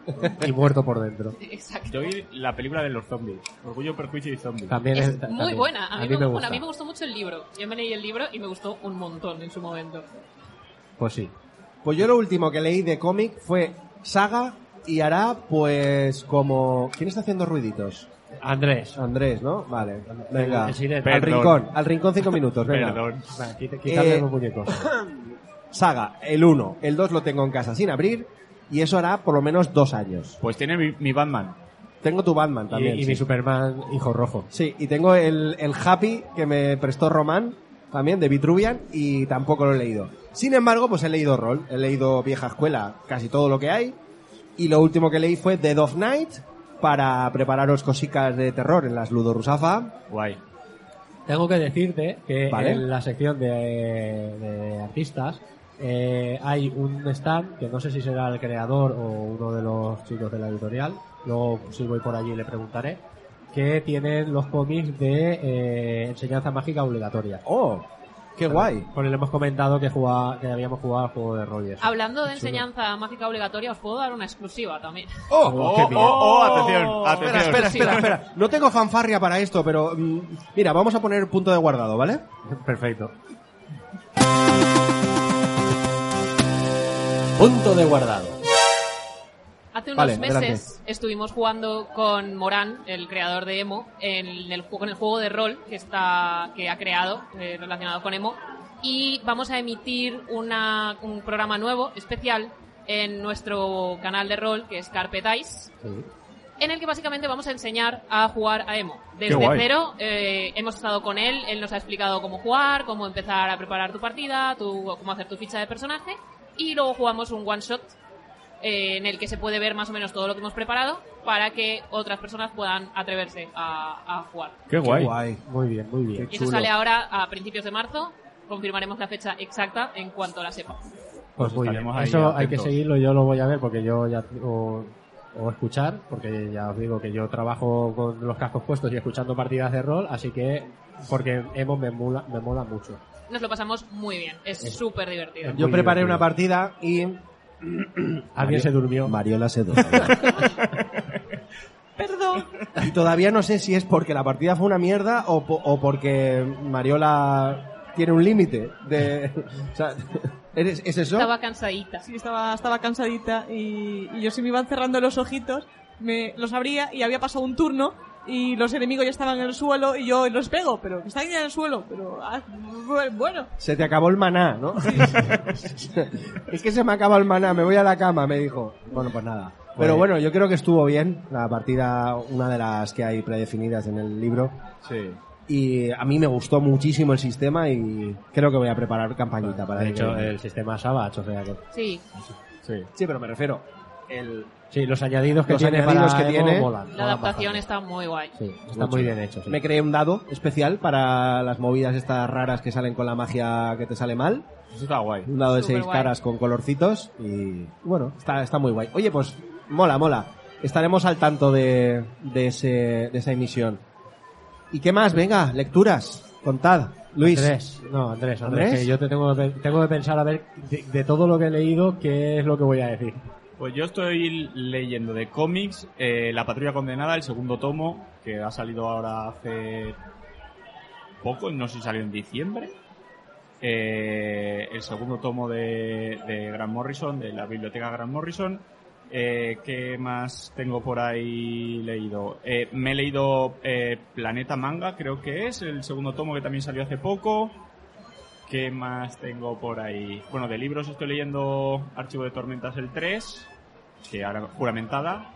y muerto por dentro. Exacto. Yo vi la película de los zombies. Orgullo, perjuicio y zombies. También Es es, muy también. buena. A mí, me, me bueno, a mí me gustó mucho el libro. Yo me leí el libro y me gustó un montón en su momento. Pues sí. Pues yo lo último que leí de cómic fue Saga y hará pues como... ¿Quién está haciendo ruiditos? Andrés. Andrés, ¿no? Vale. Venga. Al rincón. Al rincón cinco minutos. Venga. Perdón. Quitarle Eh, los muñecos. Saga, el 1. El 2 lo tengo en casa sin abrir. Y eso hará por lo menos dos años. Pues tiene mi, mi Batman. Tengo tu Batman también. y sí. mi Superman hijo rojo. Sí, y tengo el, el Happy que me prestó Román, también, de Vitruvian, y tampoco lo he leído. Sin embargo, pues he leído rol, he leído vieja escuela, casi todo lo que hay, y lo último que leí fue Dead of Night, para prepararos cositas de terror en las Ludo Rusafa. Guay. Tengo que decirte que Vale. en la sección de, de artistas eh, hay un stand que no sé si será el creador o uno de los chicos de la editorial. Luego, si voy por allí, le preguntaré. Que tienen los cómics de eh, enseñanza mágica obligatoria. ¡Oh! ¡Qué guay! Porque le hemos comentado que, jugaba, que habíamos jugado al juego de rol. Hablando de enseñanza mágica obligatoria, os puedo dar una exclusiva también. ¡Oh! Oh, qué oh, bien. oh, atención, Espera, atención. espera, espera, espera. No tengo fanfarria para esto, pero mm, mira, vamos a poner punto de guardado, ¿vale? Perfecto. Punto de guardado. Hace unos Vale, meses adelante. estuvimos jugando con Morán, el creador de Emo, en el, ju- con el juego de rol que está que ha creado eh, relacionado con Emo y vamos a emitir una, un programa nuevo especial en nuestro canal de rol que es Carpet Dice Sí. en el que básicamente vamos a enseñar a jugar a Emo. Desde cero eh, hemos estado con él, él nos ha explicado cómo jugar, cómo empezar a preparar tu partida, tu- cómo hacer tu ficha de personaje y luego jugamos un one shot eh, en el que se puede ver más o menos todo lo que hemos preparado para que otras personas puedan atreverse a, a jugar. Qué guay. Qué guay. Muy bien, muy bien. Y eso sale ahora a principios de marzo. Confirmaremos la fecha exacta en cuanto la sepa. Pues muy bien. Eso hay que seguirlo, yo lo voy a ver porque yo ya o, o escuchar, porque ya os digo que yo trabajo con los cascos puestos y escuchando partidas de rol, así que porque Emo me mola, me mola mucho. Nos lo pasamos muy bien. Es súper divertido. Yo preparé divertido. una partida y Alguien se durmió. Mariola se durmió. Perdón. Y todavía no sé si es porque la partida fue una mierda o, po- o porque Mariola tiene un límite de... O sea, ¿eres- ¿es eso? Estaba cansadita. Sí, estaba, estaba cansadita y, y yo se me iban cerrando los ojitos, me los abría y había pasado un turno y los enemigos ya estaban en el suelo y yo los pego, pero que están ya en el suelo, pero ah, bu- bueno. Se te acabó el maná, ¿no? es que se me acaba el maná, me voy a la cama, me dijo. Bueno, pues nada. Pero Pues- bueno, yo creo que estuvo bien la partida, una de las que hay predefinidas en el libro. Sí. Y a mí me gustó muchísimo el sistema y creo que voy a preparar campañita para De el hecho, el sistema Savage, o sea que... Sí, Sí. Sí, pero me refiero. El... Sí, los añadidos que Los tiene añadidos para que Evo tiene. molan, la molan adaptación bastante. está muy guay. Sí, está muy bien hecho. sí. Me creé un dado especial para las movidas estas raras que salen con la magia que te sale mal. Eso está guay. Un dado de Súper seis guay. caras con colorcitos y bueno, está, está muy guay. Oye, pues mola, mola. Estaremos al tanto de, de, ese, de esa emisión. ¿Y qué más? Venga, lecturas. Contad. Luis. Andrés, no, Andrés, Andrés, ¿Andrés? que yo te tengo, que tengo que pensar a ver de, de todo lo que he leído qué es lo que voy a decir. Pues yo estoy leyendo de cómics eh, La Patrulla Condenada, el segundo tomo, que ha salido ahora hace poco, no sé si salió en diciembre. Eh, el segundo tomo de, de Grant Morrison, de la biblioteca Grant Morrison. Eh, ¿Qué más tengo por ahí leído? Eh, me he leído eh, Planeta Manga, creo que es, el segundo tomo que también salió hace poco. ¿Qué más tengo por ahí? Bueno, de libros estoy leyendo Archivo de Tormentas el 3, que ahora juramentada.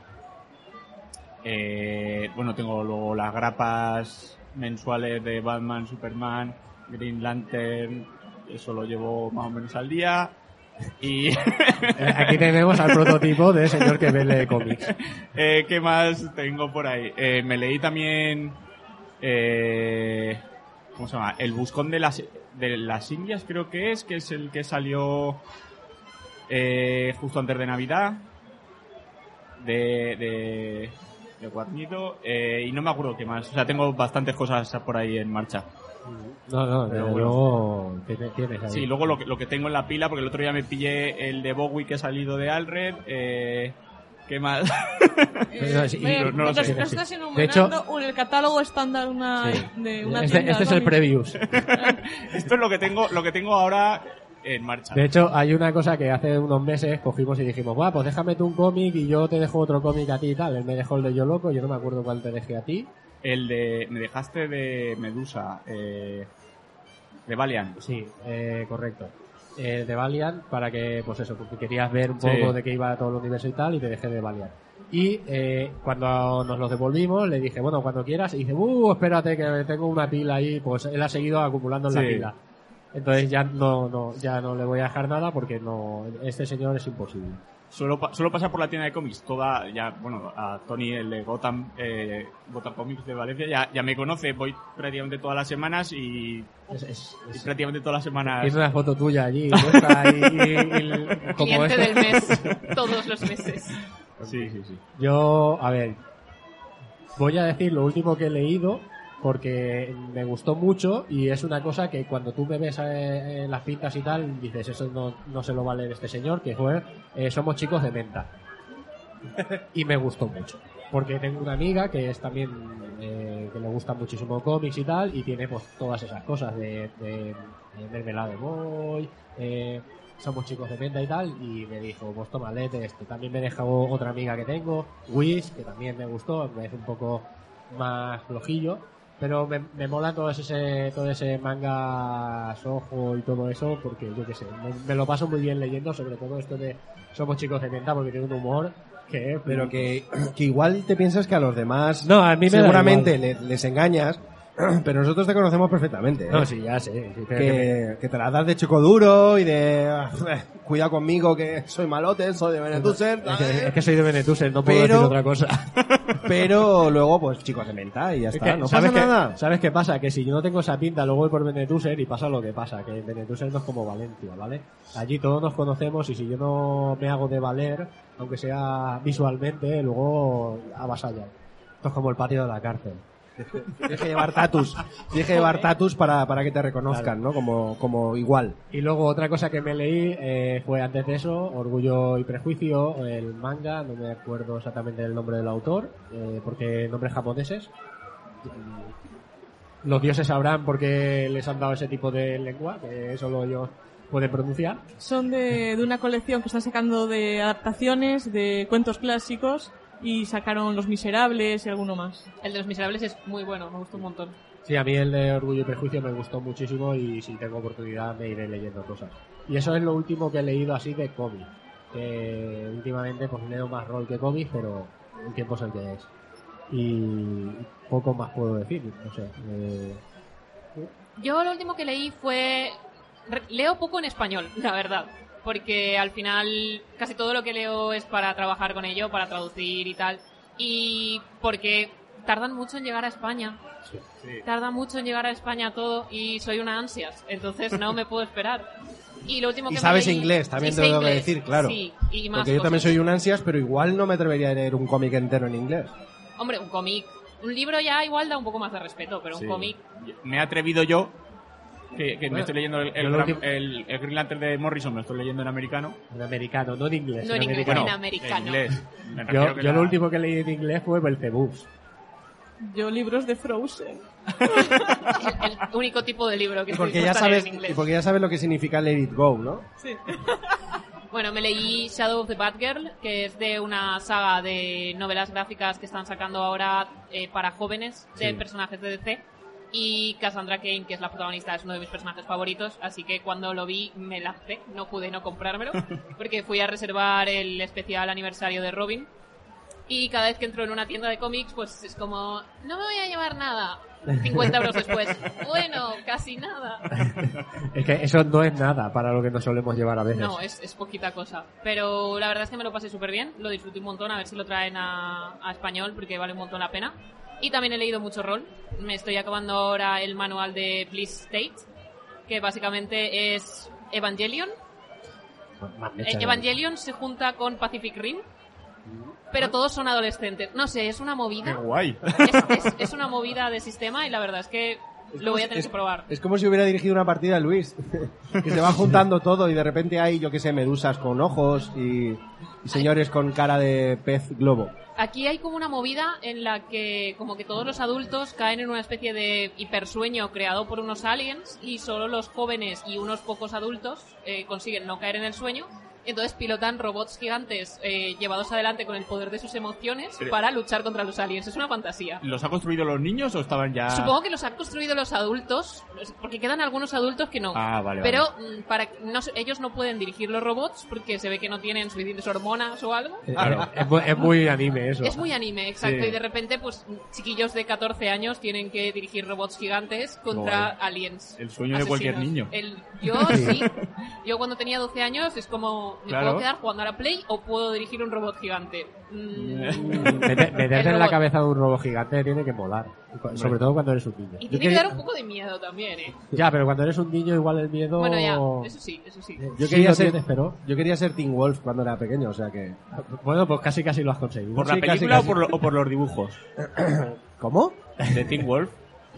Eh, bueno, tengo luego las grapas mensuales de Batman, Superman, Green Lantern, eso lo llevo más o menos al día. Y Aquí tenemos al prototipo de señor que lee cómics. eh, ¿qué más tengo por ahí? Eh, me leí también eh, ¿cómo se llama? El buscón de las de las Indias creo que es, que es el que salió eh, justo antes de Navidad de de, de Guarnido eh, y no me acuerdo qué más. O sea, tengo bastantes cosas por ahí en marcha. No, no, Pero bueno. luego tiene- tienes ahí. Sí, luego lo que, lo que tengo en la pila, porque el otro día me pillé el de Bowie que ha salido de Alred. Eh, ¿Qué? Pero sí, Eh, no- no De hecho- el catálogo estándar una, Sí. de una Este, tienda este es el previews. Esto es lo que tengo, lo que tengo ahora en marcha. De hecho, hay una cosa que hace unos meses cogimos y dijimos, guau, pues déjame tú un cómic y yo te dejo otro cómic a ti y tal. Él me dejó el de Yo Loco, yo no me acuerdo cuál te dejé a ti. El de. Me dejaste de Medusa. Eh, de Valiant. Sí, eh, correcto. Eh, de Valiant, para que, pues eso, porque querías ver un Sí. poco de qué iba todo el universo y tal, y te dejé de Valiant. Y eh, cuando nos los devolvimos, le dije, bueno, cuando quieras, y dice, uh, espérate que tengo una pila ahí, pues él ha seguido acumulando en la pila. Entonces ya no, no, ya no le voy a dejar nada porque no, este señor es imposible. Suelo, pa- suelo pasar por la tienda de cómics toda. Ya, bueno, a Tony, el de Gotham, eh, Gotham Comics de Valencia, ya, ya me conoce. Voy prácticamente todas las semanas y. Es, es- y es- prácticamente todas las semanas. Tiene una foto tuya allí, puesta, y, y- y- como Cliente esto. del mes, todos los meses. Sí, sí, sí. Yo, a ver, voy a decir lo último que he leído porque me gustó mucho y es una cosa que cuando tú me ves eh, en las pintas y tal, dices, eso no, no se lo va a leer este señor, que fue eh, Somos chicos de menta. y me gustó mucho. Porque tengo una amiga que es también, eh, que le gusta muchísimo cómics y tal, y tiene pues todas esas cosas de, de, de mermelada de boy, eh, somos chicos de menta y tal, y me dijo, pues toma, léete este. También me dejó otra amiga que tengo, Wish, que también me gustó, me es un poco más flojillo, pero me, me mola todo ese, todo ese manga sojo y todo eso, porque yo qué sé, me, me lo paso muy bien leyendo, sobre todo esto de Somos chicos de menta, porque tiene un humor que... Pero que, que igual te piensas que a los demás No, a mí me seguramente les engañas, pero nosotros te conocemos perfectamente. ¿eh? No, sí, ya sé. sí, que que, que te la das de chico duro y de "Ah, cuidado conmigo que soy malote, soy de Benetuser, es, que, es que soy de Benetuser, no puedo Pero- decir otra cosa. pero luego pues chicos de menta y ya Es está, no ¿sabes pasa nada. ¿Sabes qué pasa? Que si yo no tengo esa pinta, luego voy por Benetuser y pasa lo que pasa, que Benetuser no es como Valencia, ¿vale? Allí todos nos conocemos y si yo no me hago de valer, aunque sea visualmente, luego avasallan. Esto es como el patio de la cárcel. Tienes que llevar tatus, tienes que llevar tatus para, para que te reconozcan, ¿no? Como, como igual. Y luego otra cosa que me leí eh, fue antes de eso, Orgullo y Prejuicio, el manga, no me acuerdo exactamente el nombre del autor, eh, porque nombres japoneses. Los dioses sabrán por qué les han dado ese tipo de lengua, que solo ellos pueden pronunciar. Son de, de una colección que están sacando de adaptaciones de cuentos clásicos y sacaron Los Miserables y alguno más. El de los miserables es muy bueno, me gustó un montón. Sí, a mí el de Orgullo y Prejuicio me gustó muchísimo y si tengo oportunidad me iré leyendo cosas. Y eso es lo último que he leído así de cómic. que últimamente pues leo más rol que cómics, pero el tiempo es el que es. Y poco más puedo decir, no sé. eh, Yo lo último que leí fue... Leo poco en español, la verdad. Porque al final casi todo lo que leo es para trabajar con ello, para traducir y tal. Y porque tardan mucho en llegar a España. Tarda mucho en llegar a España todo y soy una ansias. Entonces no me puedo esperar. Y lo último Y que me sabes leí- inglés, también y te sé tengo que decir, claro. Sí, y más Porque yo también soy un ansias, pero igual no me atrevería a leer un cómic entero en inglés. Hombre, un cómic. Un libro ya igual da un poco más de respeto, pero Sí. un cómic. Me he atrevido yo, que, que me Bueno, estoy leyendo el, el, yo lo Gran- último- el- el Green Lantern de Morrison, me lo estoy leyendo en americano. en americano, no en inglés. No en inglés, americano. en americano. En inglés. Me refiero Yo, que yo la- lo último que leí en inglés fue Belzebubs. Yo libros de Frozen. El único tipo de libro que porque, ya sabes, en y inglés. porque ya sabes lo que significa Let It Go, ¿no? Sí. Bueno, me leí Shadow of the Batgirl, que es de una saga de novelas gráficas que están sacando ahora eh, para jóvenes de Sí. personajes de DC. Y Cassandra Kane, que es la protagonista, es uno de mis personajes favoritos, así que cuando lo vi me lancé, no pude no comprármelo, porque fui a reservar el especial aniversario de Robin. Y cada vez que entro en una tienda de cómics, pues es como, no me voy a llevar nada. 50 euros después, bueno, casi nada. Es que eso no es nada para lo que nos solemos llevar a veces. No, es, es poquita cosa. Pero la verdad es que me lo pasé súper bien, lo disfruté un montón, a ver si lo traen a, a español porque vale un montón la pena. Y también he leído mucho rol. Me estoy acabando ahora el manual de Bliss State, que básicamente es Evangelion. Eh, Evangelion se junta con Pacific Rim, pero todos son adolescentes. No sé, es una Qué movida. guay. Es, es- es una movida de sistema y la verdad es que lo voy a tener es, que probar. Es como si hubiera dirigido una partida a Luis. que se va juntando todo y de repente hay, yo que sé, medusas con ojos y, y señores con cara de pez globo. Aquí hay como una movida en la que como que todos los adultos caen en una especie de hipersueño creado por unos aliens y solo los jóvenes y unos pocos adultos eh, consiguen no caer en el sueño. Entonces pilotan robots gigantes eh, llevados adelante con el poder de sus emociones Pero- para luchar contra los aliens. Es una fantasía. ¿Los ha construido los niños o estaban ya...? Supongo que los han construido los adultos, porque quedan algunos adultos que no. Ah, vale, Pero mm, para no, sé, ellos no pueden dirigir los robots porque se ve que no tienen suficientes hormonas o algo. Eh, es, muy, es muy anime eso. Es muy anime, exacto. Sí. Y de repente, pues, chiquillos de 14 años tienen que dirigir robots gigantes contra Guay. aliens. El sueño de cualquier niño. El- yo sí. Yo cuando tenía 12 años es como, ¿me Claro. puedo quedar jugando a la Play o puedo dirigir un robot gigante? Mm, Mete- Meterte El en la robot. cabeza de un robot gigante tiene que molar. Sobre todo cuando eres un niño. y Yo tiene que dar un poco de miedo también, ¿eh? Ya, pero cuando eres un niño igual el miedo... Bueno, ya, eso sí, eso sí. Yo Sí, quería ser, tienes, pero... yo quería ser Teen Wolf cuando era pequeño, o sea que. Bueno, pues casi casi lo has conseguido. ¿Por la casi, película casi. O, por lo- o por los dibujos? ¿Cómo? De Teen Wolf.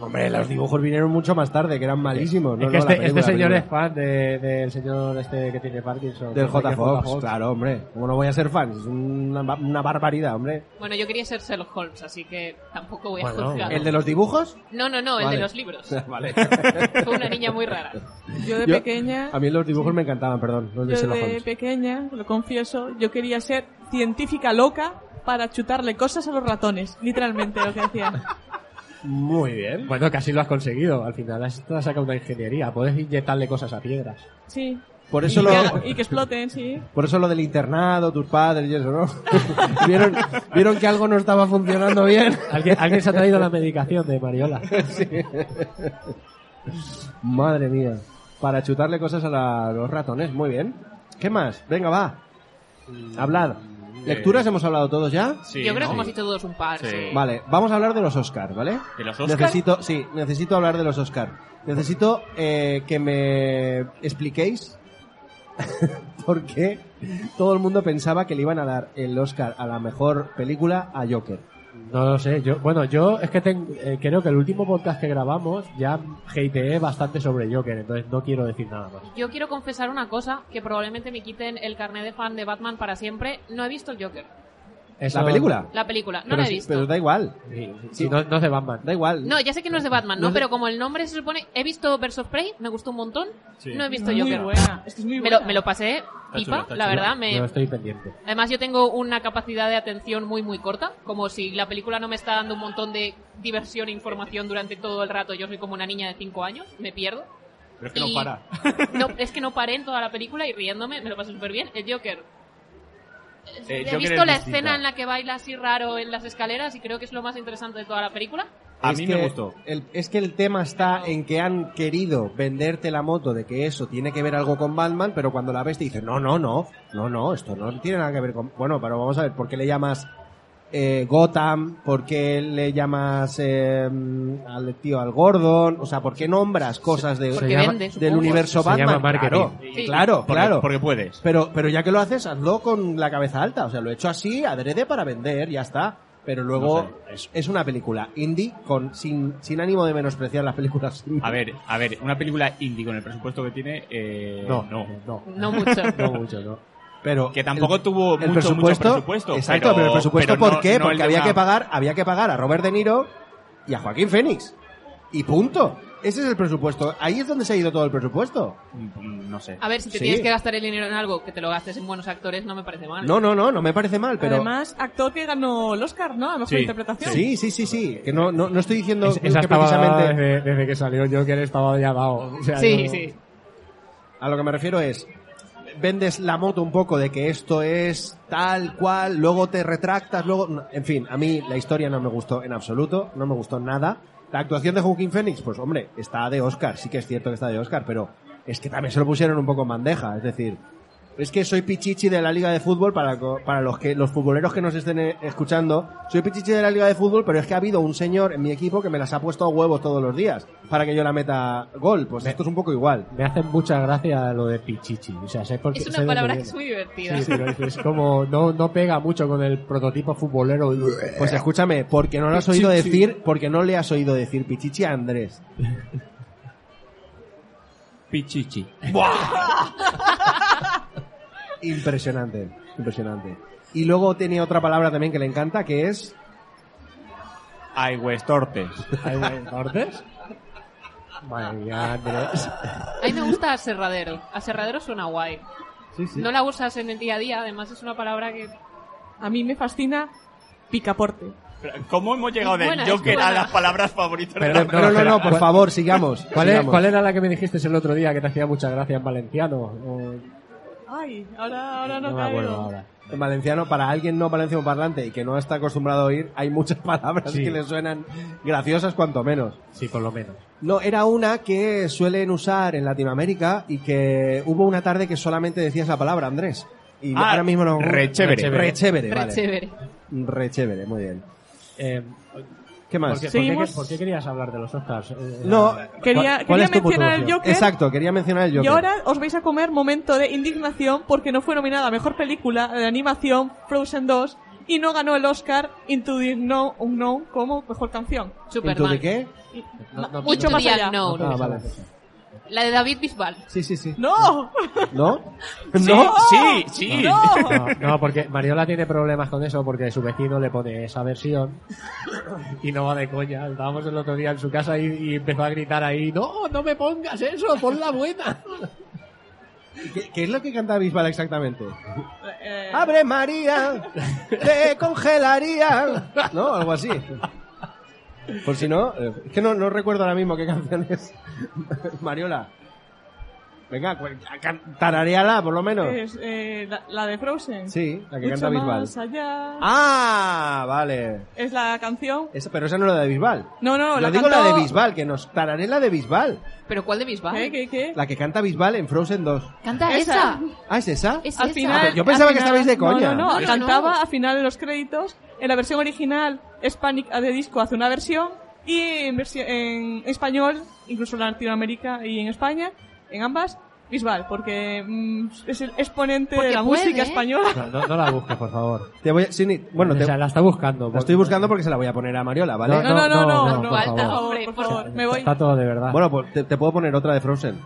Hombre, los dibujos vinieron mucho más tarde, que eran malísimos. No, es que no, la este, este película, la señor es fan de- del señor este que tiene Parkinson. Del J. Fox, claro, hombre. ¿Cómo no voy a ser fan? Es una, una barbaridad, hombre. Bueno, yo quería ser Sherlock Holmes, así que tampoco voy a Bueno, juzgar. ¿El de los dibujos? No, no, no, el Vale. de los libros. vale. Fue una niña muy rara. Yo de Yo- pequeña, A mí los dibujos me encantaban, perdón. Los de yo Sherlock de Holmes. pequeña, lo confieso, yo quería ser científica loca para chutarle cosas a los ratones. Literalmente lo que hacía. Muy bien. Bueno, casi lo has conseguido. Al final has te has sacado una ingeniería. Puedes inyectarle cosas a piedras. Sí. Por eso y, lo, que, haga- y que exploten, sí. por eso lo del internado, tus padres y eso, ¿no? vieron, vieron que algo no estaba funcionando bien. ¿Alguien, alguien se ha traído la medicación de Mariola. Madre mía. Para chutarle cosas a la- los ratones, muy bien. ¿Qué más? Venga, va. Hablad. ¿Lecturas hemos hablado todos ya? Sí, yo creo ¿no? que hemos dicho todos un par. Sí. sí. Vale, vamos a hablar de los Oscars, ¿vale? ¿De los Oscar? Necesito, sí, necesito hablar de los Oscars. Necesito eh, que me expliquéis por qué todo el mundo pensaba que le iban a dar el Oscar a la mejor película a Joker. No lo sé. Yo, bueno, yo es que ten- eh, creo que el último podcast que grabamos ya hateé bastante sobre Joker, entonces no quiero decir nada más. Yo quiero confesar una cosa, que probablemente me quiten el carnet de fan de Batman para siempre. No he visto el Joker. Eso- ¿La película? La película, no pero, la he sí- visto. pero da igual, Sí, sí, no, no es de Batman. da igual. No, ya sé que no es de Batman, No ¿no? es de- Pero como el nombre se supone... He visto Birds of Prey, me gustó un montón. Sí. No he visto muy Joker. buena. Es muy Me buena. lo, me lo pasé Está pipa, chulo, está la chulo. verdad. Me... Yo estoy pendiente. Además yo tengo una capacidad de atención muy muy corta, como si la película no me está dando un montón de diversión e información durante todo el rato, yo soy como una niña de 5 años, me pierdo. Pero es que no para. No, es que no paré en toda la película y riéndome, me lo pasé súper bien. El Joker, Eh, He visto la distinta. escena en la que baila así raro en las escaleras y creo que es lo más interesante de toda la película. A Es mí que me gustó. el- es que el tema está en que han querido venderte la moto de que eso tiene que ver algo con Batman, pero cuando la ves te dicen, no, no, no, no, no, esto no tiene nada que ver con... Bueno, pero vamos a ver, ¿por qué le llamas eh, Gotham? ¿Por qué le llamas eh, al tío al Gordon? O sea, ¿por qué nombras cosas de, Porque llama- vende, del universo Se Batman? llama. Claro, Sí. claro, Porque, claro. porque puedes. Pero, pero ya que lo haces, hazlo con la cabeza alta. O sea, lo he hecho así, adrede para vender, ya está. Pero luego No es, es una película indie con sin, sin ánimo de menospreciar las películas indie. A ver, a ver, una película indie con el presupuesto que tiene, eh, No, no. no, No mucho. no mucho, no. Pero Que tampoco el- tuvo el mucho, presupuesto, mucho presupuesto. Exacto, pero, el presupuesto pero ¿por no- qué? no el Porque había una- que pagar, había que pagar a Robert De Niro y a Joaquín Phoenix. Y punto. Ese es el presupuesto. Ahí es donde se ha ido todo el presupuesto. Mm, No sé. A ver, si te Sí. tienes que gastar el dinero en algo, que te lo gastes en buenos actores, no me parece mal. No, no, no, no me parece mal, pero Además, actor que ganó el Oscar, ¿no? A mejor Sí. interpretación. sí, sí, sí, sí, que no no, no estoy diciendo Es- esa que precisamente desde, desde que salió Joker estaba ya dado. O sea, Sí, no- sí. A lo que me refiero es, vendes la moto un poco de que esto es tal cual, luego te retractas, luego... En fin, a mí la historia no me gustó en absoluto, no me gustó nada. La actuación de Joaquín Phoenix, pues hombre, está de Oscar, sí que es cierto que está de Oscar, pero es que también se lo pusieron un poco en bandeja, es decir... Es que soy pichichi de la liga de fútbol para, para los que los futboleros que nos estén eh, escuchando. Soy pichichi de la liga de fútbol, pero es que ha habido un señor en mi equipo que me las ha puesto a huevos todos los días para que yo la meta gol. Pues esto es un poco igual. Me hace mucha gracia lo de pichichi. O sea, sé por qué- Es sé una de palabra que es muy divertida. Sí, pero es, es como no, no pega mucho con el prototipo futbolero. Pues escúchame, porque no lo has oído decir, porque no le has oído decir Pichichi a Andrés. Pichichi. Impresionante, impresionante. Y luego tenía otra palabra también que le encanta, que es Ay, Westortes. ¿Hay buen cortes? Madre mía, Andrés. A mí me gusta aserradero. Aserradero suena guay. No la usas en el día a día, además es una palabra que... A mí me fascina picaporte. ¿Cómo hemos llegado del Buena, es Joker a las palabras favoritas Pero- de la No, no, no, por ¿cuál- favor, sigamos. ¿Cuál, es- sigamos. ¿Cuál era la que me dijiste el otro día que te hacía mucha gracia en valenciano? O- Ay, ahora, ahora no, no me caigo. acuerdo ahora. En valenciano, para alguien no valenciano parlante y que no está acostumbrado a oír, hay muchas palabras Sí. que le suenan graciosas cuanto menos. Sí, por lo menos. No, era una que suelen usar en Latinoamérica y que hubo una tarde que solamente decías la palabra, Andrés. Y Ah, ahora mismo no... re chévere. Re chévere, Re vale. chévere. Re chévere, muy bien. Eh, ¿Qué más? ¿por, qué, por qué- Seguimos. por qué querías hablar de los Oscars? Eh, No, Quería, ¿cuál- cuál quería es tu mencionar el? Joker. Exacto, quería mencionar el Joker. Y ahora os vais a comer momento de indignación porque no fue nominada a mejor película de animación Frozen 2 y no ganó el Oscar Into the Unknown Unknown como mejor canción. ¿Into Superman. de qué? No, no, Mucho Into más the allá. Ah, vale. La de David Bisbal. Sí, sí, sí. ¡No! ¿No? Sí, ¿No? sí, sí. ¡No! No, no, porque Mariola tiene problemas con eso porque su vecino le pone esa versión y no va de coña. Estábamos el otro día en su casa y, y empezó a gritar ahí, no, no me pongas eso, pon la buena. ¿Qué, qué es lo que canta Bisbal exactamente? Eh, ¡Abre María! ¡Te congelaría! ¿No? Algo así. Por si no, eh, es que no, no recuerdo ahora mismo qué canción es. Mariola. Venga, can- tarareala por lo menos. es, eh, la, la de Frozen. Sí, la que Mucho canta Bisbal. más allá. ¡Ah! Vale. Es la canción. Esa- pero esa no es la de Bisbal. No, no, Yo la digo cantó- la de Bisbal, que nos tararé la de Bisbal. ¿Pero cuál de Bisbal? ¿Qué, qué, qué? La que canta Bisbal en Frozen 2. Canta Esa. esa. ¿Ah, es esa? Es Al esa. final, Yo pensaba al que final- estabais de coña. No, no, no, cantaba no. al final de los créditos. En la versión original, Spanic de disco hace una versión y en, en español, incluso en Latinoamérica y en España, en ambas, Bisbal, porque mm, es el exponente Porque de la puede, música ¿eh? española. No, no, no la busques, por favor. Te voy a- sí, ni- bueno, te- o sea, la está buscando. la estoy buscando porque se la voy a poner a Mariola, ¿vale? No, No, no, no, no, no, no, por por favor. favor, Hombre, por favor, me voy. Está todo de verdad. Bueno, pues te, te puedo poner otra de Frozen.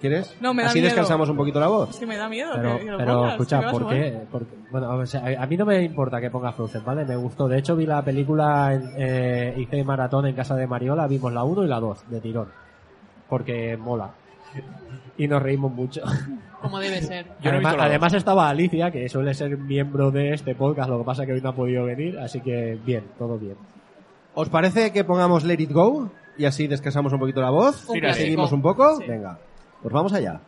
¿Quieres? No, me da Así miedo. descansamos un poquito la voz. Es que me da miedo pero, que, que lo pero pongas, escucha, que me vas a ¿por qué? Porque- bueno, o sea, a mí no me importa que ponga Frozen, ¿vale? Me gustó. De hecho, vi la película, en, eh, hice maratón en casa de Mariola, vimos la 1 y la 2 de tirón. Porque mola. Y nos reímos mucho. Como debe ser. Yo no he además, estaba Alicia, que suele ser miembro de este podcast, lo que pasa que hoy no ha podido venir, así que bien, todo bien. ¿Os parece que pongamos Let It Go? Y así descansamos un poquito la voz. Y seguimos un poco. Sí. Venga, pues vamos allá.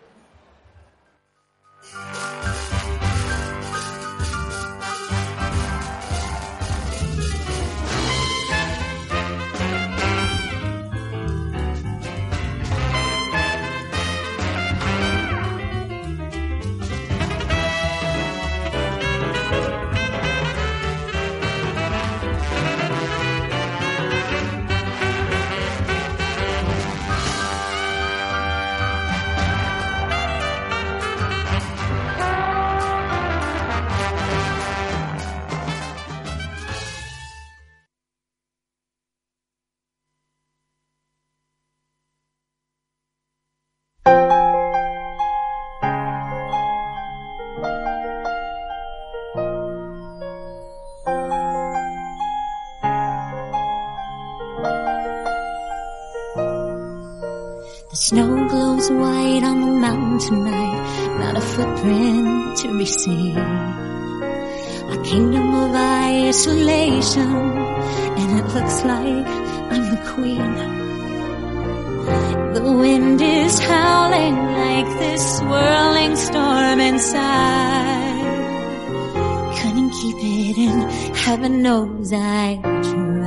Heaven knows I tried.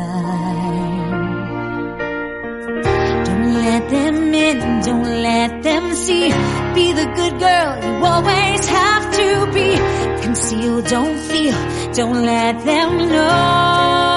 Don't let them in, don't let them see. Be the good girl you always have to be. Conceal, don't feel, don't let them know.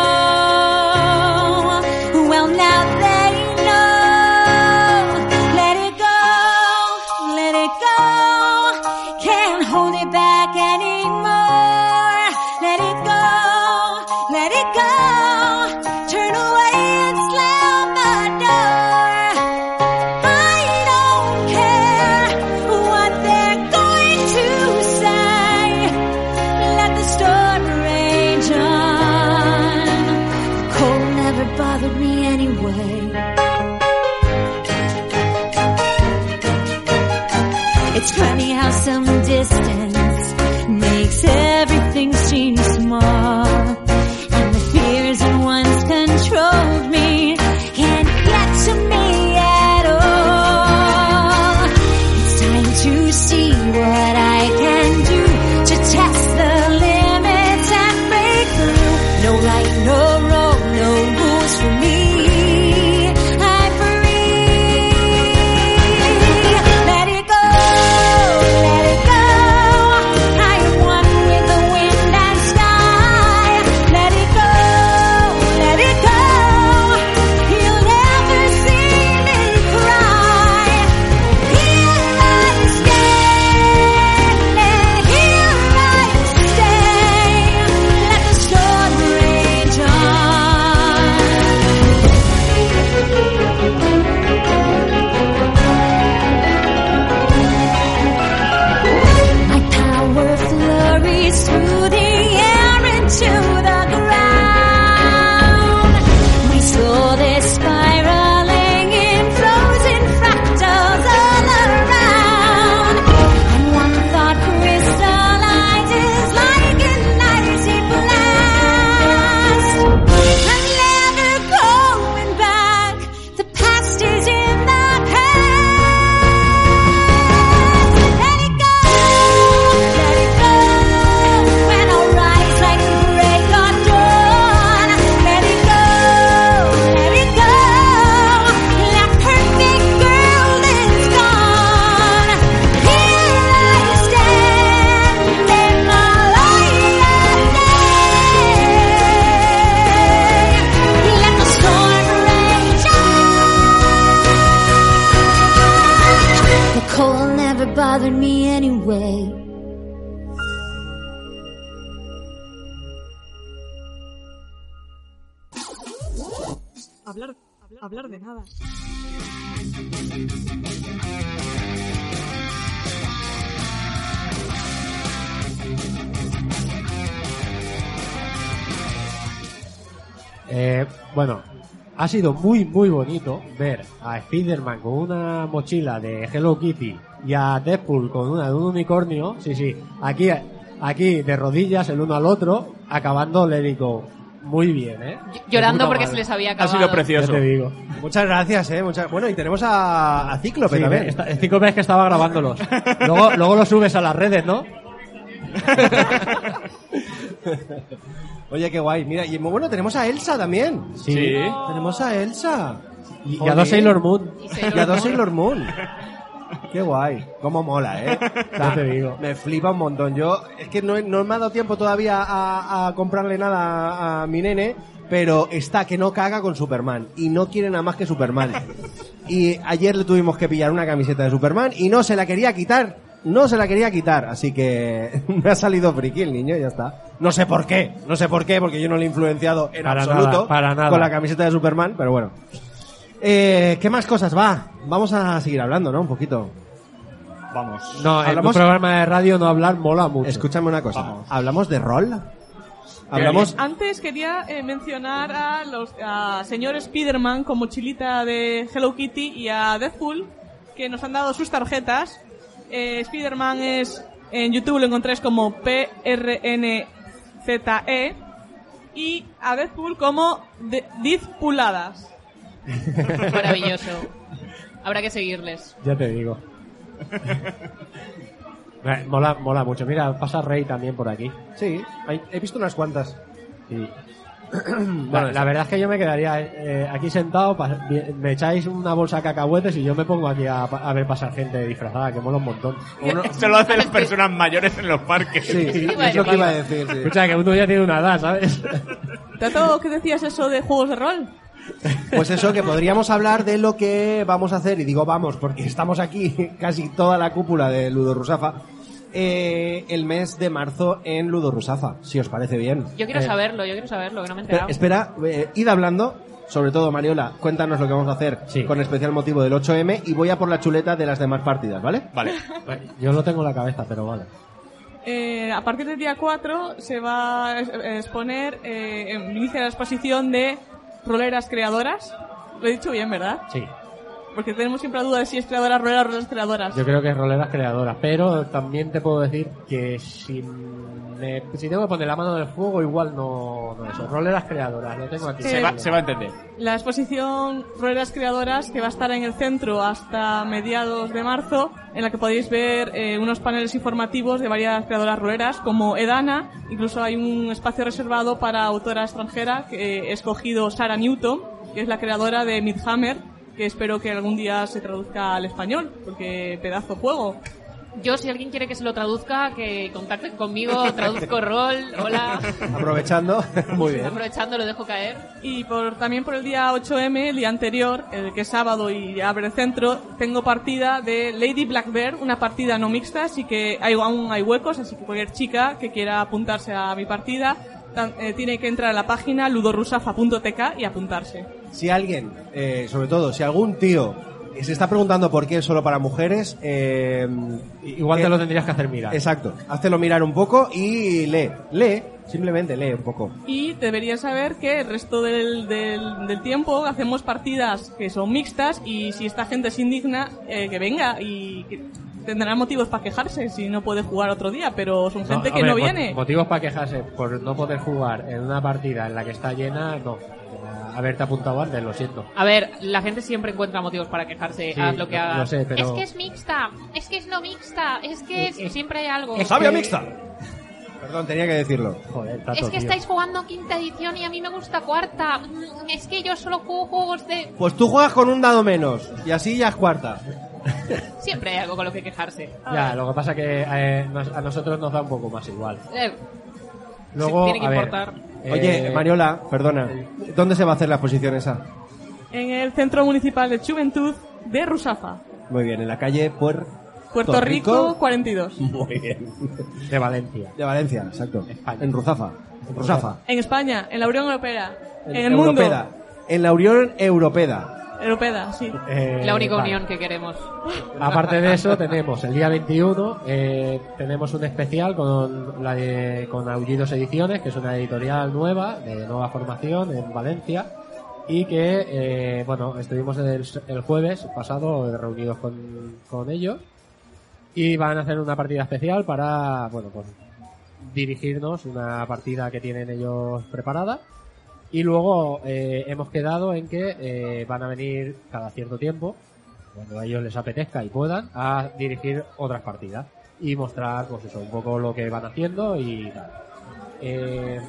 Cold never bothered me anyway. Hablar, hablar de nada. Eh, bueno, ha sido muy, muy bonito ver a Spider-Man con una mochila de Hello Kitty y a Deadpool con una de un unicornio. Sí, sí, aquí, aquí de rodillas el uno al otro, acabando Go. Muy bien, ¿eh? Llorando porque madre. se les había Ha acabado. sido Ya precioso. te digo. Muchas gracias, eh. muchas- Bueno, y tenemos a, a Cíclope Sí, también. cinco veces que estaba grabándolos. Luego, luego lo subes a las redes, ¿no? Oye, qué guay. Mira, y muy bueno, tenemos a Elsa también. Sí. Sí. Tenemos a Elsa. Y, y a dos Sailor Moon. Y Sailor Y a dos. Sailor Moon. Qué guay. Cómo mola, ¿eh? O sea, Ya te digo. Me flipa un montón. Yo, es que no, he- no me ha dado tiempo todavía a, a comprarle nada a, a mi nene, pero está que no caga con Superman. Y no quiere nada más que Superman. Y ayer le tuvimos que pillar una camiseta de Superman y no se la quería quitar. No se la quería quitar, así que me ha salido friki el niño y ya está. No sé por qué, no sé por qué, porque yo no le he influenciado en Para absoluto nada, para nada. con la camiseta de Superman, pero bueno. Eh, ¿Qué más cosas va? Vamos a seguir hablando, ¿no? Un poquito. Vamos. No, en un programa de radio no hablar mola mucho. Escúchame una cosa. Vamos. ¿Hablamos de rol? Hablamos... Antes quería eh, mencionar a los a señor Spider-Man con mochilita de Hello Kitty y a Deadpool que nos han dado sus tarjetas. Eh, Spider-Man es en YouTube lo encontráis como PRNZE E y a Deadpool como de- Dizpuladas. Maravilloso. Habrá que seguirles. Ya te digo. Mola, mola mucho. Mira, pasa Rey también por aquí. Sí, hay- he visto unas cuantas. Sí. La, la verdad es que yo me quedaría eh, aquí sentado, me echáis una bolsa de cacahuetes y yo me pongo aquí a, a ver pasar gente disfrazada, que mola un montón. Eso lo hacen las personas mayores en los parques. Sí, bueno, es lo que iba a decir. sí. Escucha, que uno ya tiene una edad, ¿sabes? Tato, ¿qué decías eso de juegos de rol? Pues eso, que podríamos hablar de lo que vamos a hacer, y digo vamos, porque estamos aquí casi toda la cúpula de Ludo Rusafa, eh, el mes de marzo en Ludo Rusafa, si os parece bien. Yo quiero Eh, saberlo, yo quiero saberlo, que no me he Espera, enterado. espera eh, id hablando, sobre todo Mariola, cuéntanos lo que vamos a hacer Sí. con especial motivo del 8M y voy a por la chuleta de las demás partidas, ¿vale? Vale. Yo lo tengo en la cabeza, pero vale. Eh, a partir del día 4 se va a a exponer, eh, inicia la exposición de roleras creadoras. Lo he dicho bien, ¿verdad? Sí. Porque tenemos siempre la duda de si es creadora, rolera o roleras creadoras. Yo creo que es roleras creadoras, pero también te puedo decir que si, me- si tengo que poner la mano en el fuego, igual no, no eso. Roleras creadoras, lo tengo aquí. Se va, se va a entender. La exposición Roleras Creadoras que va a estar en el centro hasta mediados de marzo, en la que podéis ver eh, unos paneles informativos de varias creadoras roleras como Edana, incluso hay un espacio reservado para autora extranjera que he escogido Sarah Newton, que es la creadora de Midhammer, que espero que algún día se traduzca al español, porque pedazo juego. Yo, si alguien quiere que se lo traduzca, que contacten conmigo, traduzco rol, hola. Aprovechando, muy bien. Aprovechando, lo dejo caer. Y por, también por el día 8M, el día anterior, el que es sábado y abre el centro, tengo partida de Lady Black Bear, una partida no mixta, así que hay, aún hay huecos, así que cualquier chica que quiera apuntarse a mi partida eh, tiene que entrar a la página ludorusafa.tk y apuntarse. Si alguien, eh, sobre todo, si algún tío se está preguntando por qué es solo para mujeres, eh, Igual que- te lo tendrías que hacer mirar. Exacto, háztelo mirar un poco y lee, lee, simplemente lee un poco. Y deberías saber que el resto del, del, del tiempo hacemos partidas que son mixtas y si esta gente es indigna, eh, que venga y que tendrá motivos para quejarse si no puede jugar otro día, pero son gente que hombre, no viene. Motivos para quejarse por no poder jugar en una partida en la que está llena, no. Haberte apuntado antes, lo siento. A ver, la gente siempre encuentra motivos para quejarse, Sí, haz lo que lo sé, pero- Es que es mixta, es que es no mixta, es que es- siempre hay algo. es ¡Sabia que- mixta! Perdón, tenía que decirlo. Joder, tato, Es que tío. estáis jugando quinta edición y a mí me gusta cuarta. Mm, Es que yo solo juego juegos de... Pues tú juegas con un dado menos y así ya es cuarta. Siempre hay algo con lo que quejarse. Ya, lo que pasa que eh, nos- a nosotros nos da un poco más igual. Eh, Luego, tiene que a ver, importar. Oye, eh, Mariola, perdona, ¿dónde se va a hacer la exposición esa? En el Centro Municipal de Juventud de Rusafa, Muy bien, en la calle Puer... Puerto Rico 42. Muy bien. de Valencia. De Valencia, exacto. España. En Ruzafa. En Ruzafa. En España, en la Unión Europea. En, el mundo. Europeda. En la Unión Europeda. Europea, sí. Eh, La única vale. unión que queremos. Aparte de eso, tenemos el día 21, eh, tenemos un especial con, la de- con Aullidos Ediciones, que es una editorial nueva, de nueva formación en Valencia, y que, eh, bueno, estuvimos el, el jueves pasado reunidos con, con ellos, y van a hacer una partida especial para, bueno, pues dirigirnos una partida que tienen ellos preparada. Y luego eh, hemos quedado en que eh, van a venir cada cierto tiempo, cuando a ellos les apetezca y puedan, a dirigir otras partidas y mostrar, pues eso, un poco lo que van haciendo y tal. Eh,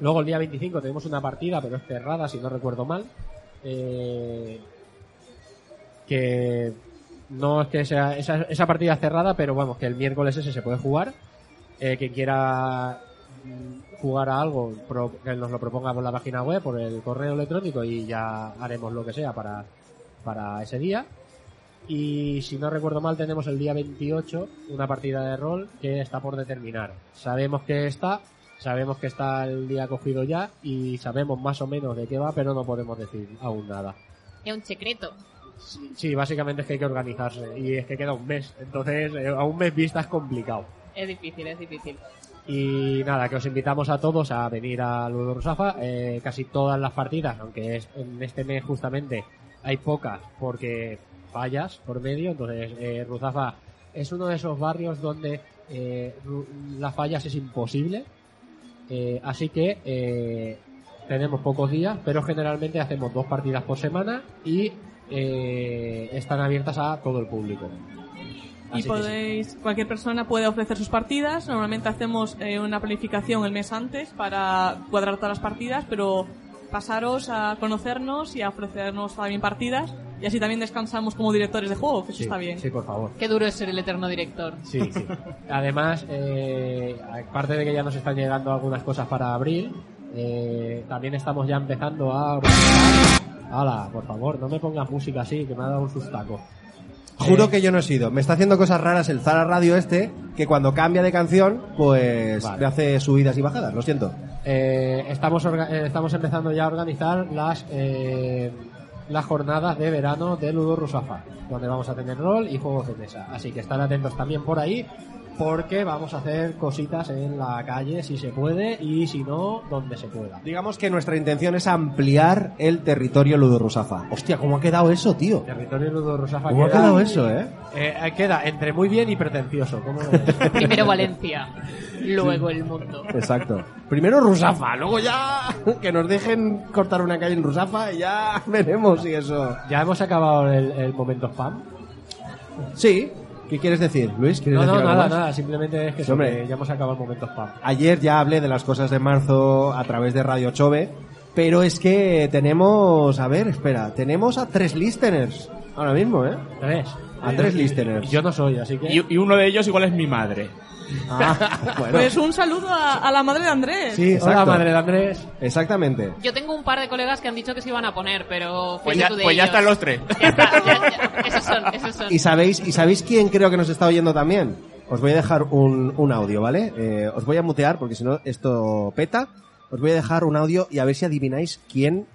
luego el día 25 tenemos una partida, pero es cerrada, si no recuerdo mal, eh, que no es que sea esa, esa partida cerrada, pero vamos, que el miércoles ese se puede jugar. Eh, quien quiera jugar a algo, pro- que nos lo proponga por la página web, por el correo electrónico y ya haremos lo que sea para, para ese día. Y si no recuerdo mal, tenemos el día 28 una partida de rol que está por determinar. Sabemos que está, sabemos que está el día cogido ya y sabemos más o menos de qué va, pero no podemos decir aún nada. Es un secreto. Sí, básicamente es que hay que organizarse y es que queda un mes. Entonces, eh, a un mes vista es complicado. Es difícil, es difícil. Y nada, que os invitamos a todos a venir a Ludo Rusafa. Eh, casi todas las partidas, aunque es, en este mes justamente hay pocas, porque fallas por medio. Entonces, eh, Ruzafa es uno de esos barrios donde eh, las fallas es imposible. Eh, así que eh, tenemos pocos días, pero generalmente hacemos dos partidas por semana y eh, están abiertas a todo el público. Y sí. podéis, cualquier persona puede ofrecer sus partidas. Normalmente hacemos eh, una planificación el mes antes para cuadrar todas las partidas, pero pasaros a conocernos y a ofrecernos también partidas. Y así también descansamos como directores de juego, que eso está bien. Sí, por favor. Qué duro es ser el eterno director. Sí, sí. Además, eh, aparte de que ya nos están llegando algunas cosas para abril, eh, también estamos ya empezando a... Hala, por favor, no me pongas música así, que me ha dado un sustaco. Juro que yo no he sido. Me está haciendo cosas raras el Zara Radio este, que cuando cambia de canción, pues Vale. me hace subidas y bajadas, lo siento. Eh, estamos, orga- eh, estamos empezando ya a organizar las eh, las jornadas de verano de Ludo Rusafa, donde vamos a tener rol y juegos de mesa. Así que están atentos también por ahí, porque vamos a hacer cositas en la calle si se puede y si no, donde se pueda. Digamos que nuestra intención es ampliar el territorio ludorrusafa. Hostia, ¿cómo ha quedado eso, tío? Territorio Ludo Rusafa ¿Cómo ha queda, quedado eso, eh? eh, queda entre muy bien y pretencioso. Primero Valencia, luego el mundo. Exacto. Primero Rusafa, luego ya que nos dejen cortar una calle en Rusafa y ya veremos si eso... ya hemos acabado el, el momento spam. Sí. ¿Qué quieres decir, Luis? ¿Quieres No, no, decir algo nada, nada, simplemente es que Sí, eso, hombre. que ya hemos acabado el momento spam. Ayer ya hablé de las cosas de marzo a través de Radio Chove, pero es que tenemos, a ver, espera, tenemos a tres listeners ahora mismo, ¿eh? Tres. A tres listeners. Yo no soy, así que... Y, y uno de ellos igual es mi madre. Ah, bueno. Pues un saludo a, a la madre de Andrés. Sí, Hola, exacto. madre de Andrés. Exactamente. Yo tengo un par de colegas que han dicho que se iban a poner, pero Pues fíjate ya, pues ya están los tres. Ya está, ya- ya. Esos son, esos son. ¿Y sabéis, ¿Y sabéis quién creo que nos está oyendo también? Os voy a dejar un, un audio, ¿vale? Eh, os voy a mutear porque si no esto peta. Os voy a dejar un audio y a ver si adivináis quién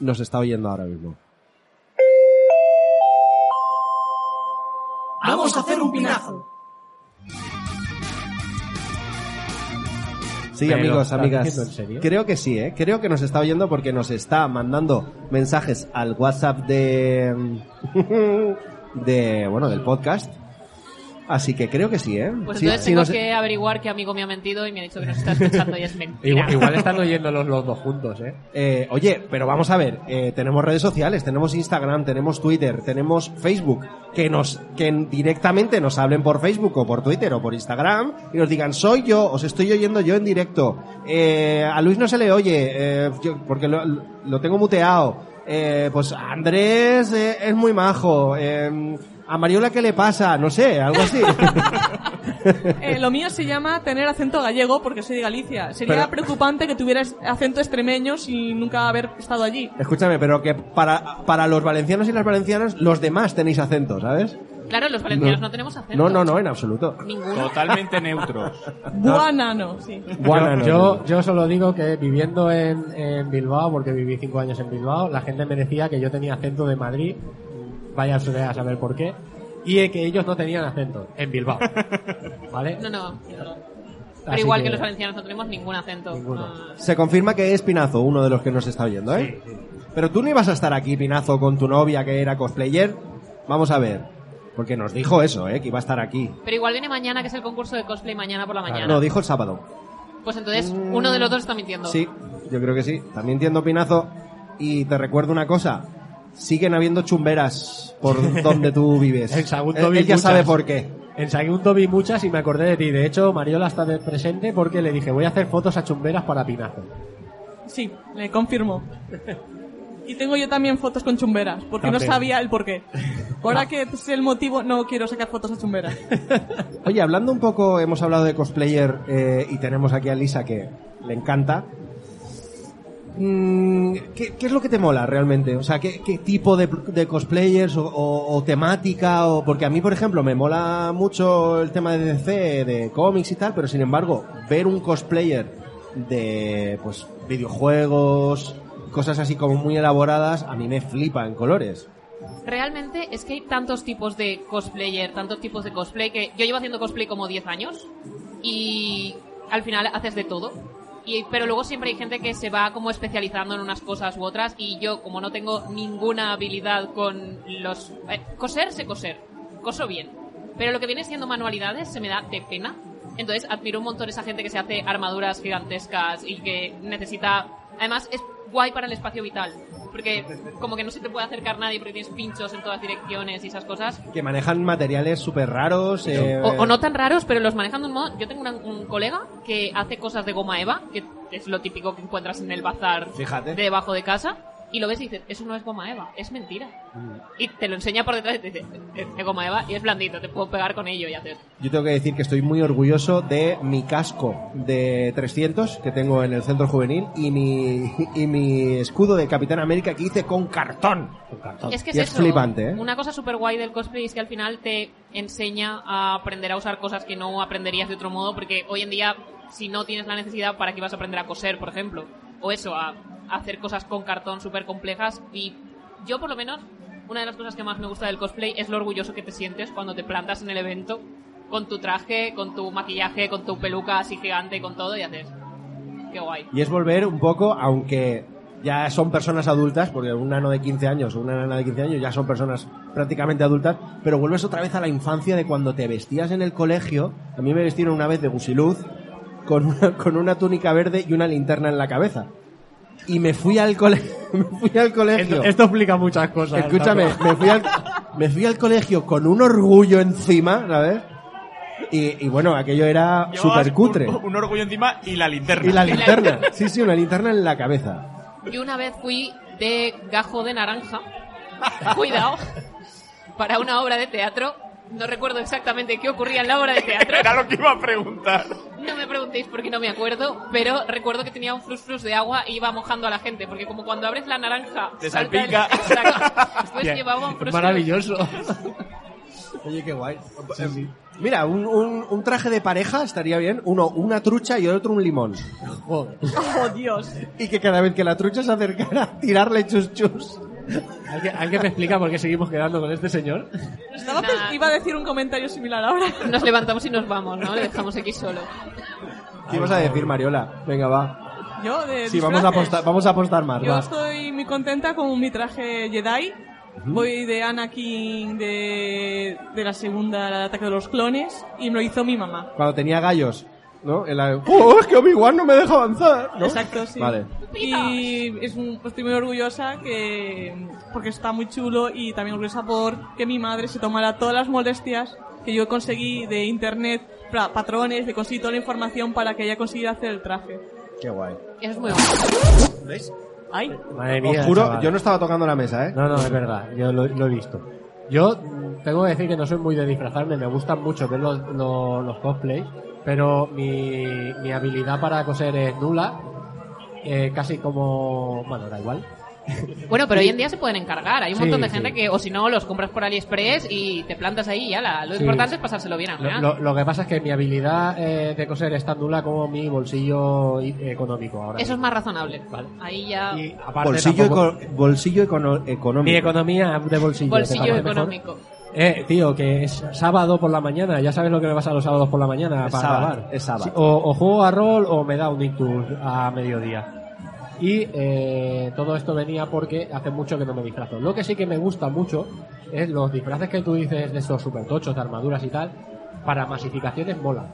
nos está oyendo ahora mismo. Vamos a hacer un pinazo. Sí, ¿Pero amigos, amigas. diciendo en serio? Creo que sí, ¿eh? Creo que nos está oyendo porque nos está mandando mensajes al WhatsApp de... de, bueno, del podcast. Así que creo que sí, ¿eh? Pues Sí, entonces sí, tengo no sé- que averiguar qué amigo me ha mentido y me ha dicho que nos está escuchando y es mentira. Igual, igual están oyéndolos los dos juntos, ¿eh? Eh, oye, pero vamos a ver, eh, tenemos redes sociales, tenemos Instagram, tenemos Twitter, tenemos Facebook, que nos, que directamente nos hablen por Facebook o por Twitter o por Instagram y nos digan, soy yo, os estoy oyendo yo en directo, eh, a Luis no se le oye, eh, yo- porque lo, lo tengo muteado, eh, pues Andrés eh, es muy majo, eh, a Mariola qué le pasa, no sé, algo así. Eh, lo mío se llama tener acento gallego porque soy de Galicia. Sería Pero- preocupante que tuvieras acento extremeño sin nunca haber estado allí. Escúchame, pero que para, para los valencianos y las valencianas, los demás tenéis acento, ¿sabes? Claro, los valencianos no, No. tenemos acento. No, no, no, en absoluto. Ninguno. Totalmente neutros. Buanano, sí. Bueno, yo, yo, yo solo digo que viviendo en, en Bilbao, porque viví cinco años en Bilbao, la gente me decía que yo tenía acento de Madrid, vaya a saber por qué, y que ellos no tenían acento en Bilbao. ¿Vale? No, no. Pero Así igual que... los valencianos no tenemos ningún acento. Ninguno. Ah, Se confirma que es Pinazo, uno de los que nos está oyendo, ¿eh? Sí, sí. Pero tú no ibas a estar aquí, Pinazo, con tu novia que era cosplayer. Vamos a ver. Porque nos dijo eso, ¿eh? Que iba a estar aquí. pero igual viene mañana, que es el concurso de cosplay mañana por la mañana. No, dijo el sábado. Pues entonces uno de los dos está mintiendo. Sí, yo creo que sí. También entiendo, Pinazo. Y te recuerdo una cosa. Siguen habiendo chumberas por donde tú vives. En Sagunto él, vi él ya muchas. sabe por qué. En Sagunto vi muchas y me acordé de ti. De hecho, Mariola está de presente porque le dije, voy a hacer fotos a chumberas para Pinazo. Sí, le confirmo. Y tengo yo también fotos con chumberas, porque no sabía el porqué. Ahora que sé el motivo, no quiero sacar fotos a chumberas. Oye, hablando un poco, hemos hablado de cosplayer eh, y tenemos aquí a Lisa que le encanta. Mm, ¿qué, qué es lo que te mola realmente? O sea, ¿qué, tipo de, cosplayers o, o- o temática? O, porque a mí, por ejemplo, me mola mucho el tema de DC, de cómics y tal, pero sin embargo, ver un cosplayer de pues videojuegos, cosas así como muy elaboradas, a mí me flipa en colores. Realmente es que hay tantos tipos de cosplayer, tantos tipos de cosplay que yo llevo haciendo cosplay como 10 años y al final haces de todo. Pero luego siempre hay gente que se va como especializando en unas cosas u otras y yo como no tengo ninguna habilidad con los... eh, coser sé coser, coso bien. Pero lo que viene siendo manualidades se me da de pena. Entonces admiro un montón esa gente que se hace armaduras gigantescas y que necesita... Además es guay para el espacio vital. Porque como que no se te puede acercar nadie porque tienes pinchos en todas direcciones y esas cosas. Que manejan materiales súper raros. eh, O, o no tan raros, pero los manejan de un modo. Yo tengo una- un colega que hace cosas de goma eva, que es lo típico que encuentras en el bazar Fíjate. debajo de casa, y lo ves y dices, eso no es goma eva, es mentira. Y te lo enseña por detrás y te dice, es goma eva y es blandito, te puedo pegar con ello y hacer. Yo tengo que decir que estoy muy orgulloso de mi casco de 300 que tengo en el centro juvenil y mi, y mi escudo de Capitán América que hice con cartón. Con cartón. Es que es, Y es eso. flipante, ¿eh? Una cosa súper guay del cosplay es que al final te enseña a aprender a usar cosas que no aprenderías de otro modo, porque hoy en día, si no tienes la necesidad, ¿para qué vas a aprender a coser, por ejemplo? O eso, a hacer cosas con cartón súper complejas. Y yo, por lo menos, una de las cosas que más me gusta del cosplay es lo orgulloso que te sientes cuando te plantas en el evento con tu traje, con tu maquillaje, con tu peluca así gigante, con todo, y haces. Qué guay. Y es volver un poco, aunque ya son personas adultas, porque un nano de 15 años o una nana de 15 años ya son personas prácticamente adultas, pero vuelves otra vez a la infancia de cuando te vestías en el colegio. A mí me vestieron una vez de gusiluz con con una túnica verde y una linterna en la cabeza. Y me fui al, cole me fui al colegio. Esto, esto explica muchas cosas. Escúchame, me fui, al, me fui al colegio con un orgullo encima, ¿sabes? Y, y bueno, aquello era súper cutre. Un, un orgullo encima y la linterna. Y la linterna. Sí, sí, una linterna en la cabeza. Yo una vez fui de gajo de naranja, cuidado, para una obra de teatro. No recuerdo exactamente qué ocurría en la obra de teatro. Era lo que iba a preguntar. No me preguntéis porque no me acuerdo, pero recuerdo que tenía un flus flus de agua y iba mojando a la gente, porque como cuando abres la naranja... Te el- salpica. Después Bien, llevaba un flus. Maravilloso. Oye, qué guay. Mira, un, un- un traje de pareja estaría bien. Uno, una trucha y el otro un limón. Joder. ¡Oh, Dios! Y que cada vez que la trucha se acercara, tirarle chus chus. ¿Alguien, alguien me explica por qué seguimos quedando con este señor? Estaba iba a decir un comentario similar ahora. Nos levantamos y nos vamos, ¿no? Le dejamos aquí solo. ¿Qué ibas a decir, Mariola? Venga, va. Yo, de Sí, vamos a apostar, vamos a apostar más, Yo va. estoy muy contenta con mi traje Jedi. Voy de Anakin de, de la segunda, el ataque de los clones, y me lo hizo mi mamá. Cuando tenía gallos, ¿no? En la- ¡Oh, es que Obi-Wan no me deja avanzar! ¿no? Exacto, sí. Vale. Y es un- estoy muy orgullosa que porque está muy chulo y también orgullosa por que mi madre se tomara todas las molestias que yo conseguí de internet, pra- patrones, de conseguir toda la información para que ella consiguiera hacer el traje. Qué guay. Eso es muy guay. ¿Veis? ¡Ay! Madre mía. Os juro, chaval. yo no estaba tocando la mesa, ¿eh? No, no, es verdad, yo lo, lo he visto. Yo tengo que decir que no soy muy de disfrazarme, me gustan mucho ver los, los, los cosplays, pero mi, mi habilidad para coser es nula, eh, casi como... bueno, da igual. Bueno, pero hoy en día se pueden encargar. Hay un Sí, montón de sí. gente que, o si no, los compras por AliExpress y te plantas ahí y ya. la- Lo Sí. importante es pasárselo bien al Lo, final. lo- lo que pasa es que mi habilidad eh, de coser es tan nula como mi bolsillo económico ahora. Eso es más razonable. Vale. Ahí ya. Y aparte Bolsillo, tampoco- eco- bolsillo econo- económico. mi economía de bolsillo. bolsillo ¿te parece mejor? Eh, tío, que es sábado por la mañana, ya sabes lo que me pasa los sábados por la mañana Es para sábado, grabar. es sábado. Sí, o, o juego a rol o me da un ictus a mediodía. Y eh, todo esto venía porque hace mucho que no me disfrazo. Lo que sí que me gusta mucho es los disfraces que tú dices de esos super tochos, de armaduras y tal, para masificaciones mola.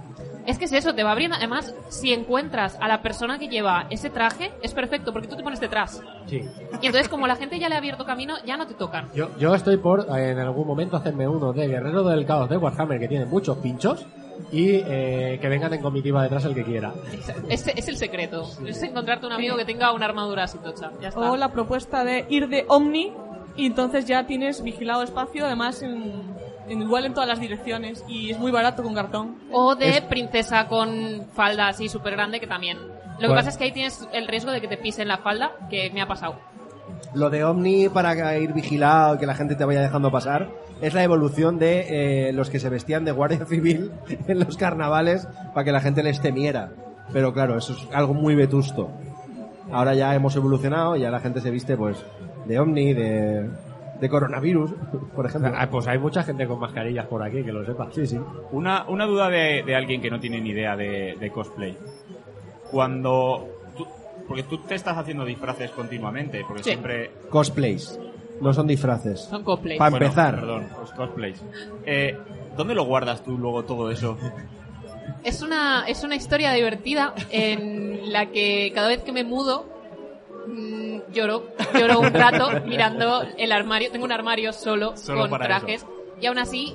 Es que es eso, te va abriendo. Además, si encuentras a la persona que lleva ese traje, es perfecto porque tú te pones detrás. Sí. Y entonces, como la gente ya le ha abierto camino, ya no te tocan. Yo, yo estoy por eh, en algún momento hacerme uno de Guerrero del Caos de Warhammer que tiene muchos pinchos y eh, que vengan en comitiva detrás el que quiera. Es, es el secreto. Es encontrarte un amigo que tenga una armadura así tocha. Ya está. O la propuesta de ir de Omni y entonces ya tienes vigilado espacio, además en igual en todas las direcciones y es muy barato con cartón. O de Es- princesa con falda así súper grande que también. Lo que Bueno. pasa es que ahí tienes el riesgo de que te pisen la falda, que me ha pasado. Lo de Omni para ir vigilado, que la gente te vaya dejando pasar, es la evolución de eh, los que se vestían de guardia civil en los carnavales para que la gente les temiera. Pero claro, eso es algo muy vetusto. Ahora ya hemos evolucionado y ya la gente se viste pues de Omni, de, de coronavirus, por ejemplo. Ah, Pues hay mucha gente con mascarillas por aquí, que lo sepa. Sí, sí. Una, una duda de, de alguien que no tiene ni idea de, de cosplay. cuando... tú- porque tú te estás haciendo disfraces continuamente, porque Sí. siempre... Cosplays. No son disfraces. Son cosplays. Pa- Bueno, empezar. Perdón, los cosplays. Eh, ¿Dónde lo guardas tú luego todo eso? Es una, es una historia divertida en la que cada vez que me mudo mm, lloro, lloro un rato mirando el armario. Tengo un armario solo, Solo con trajes y aún así,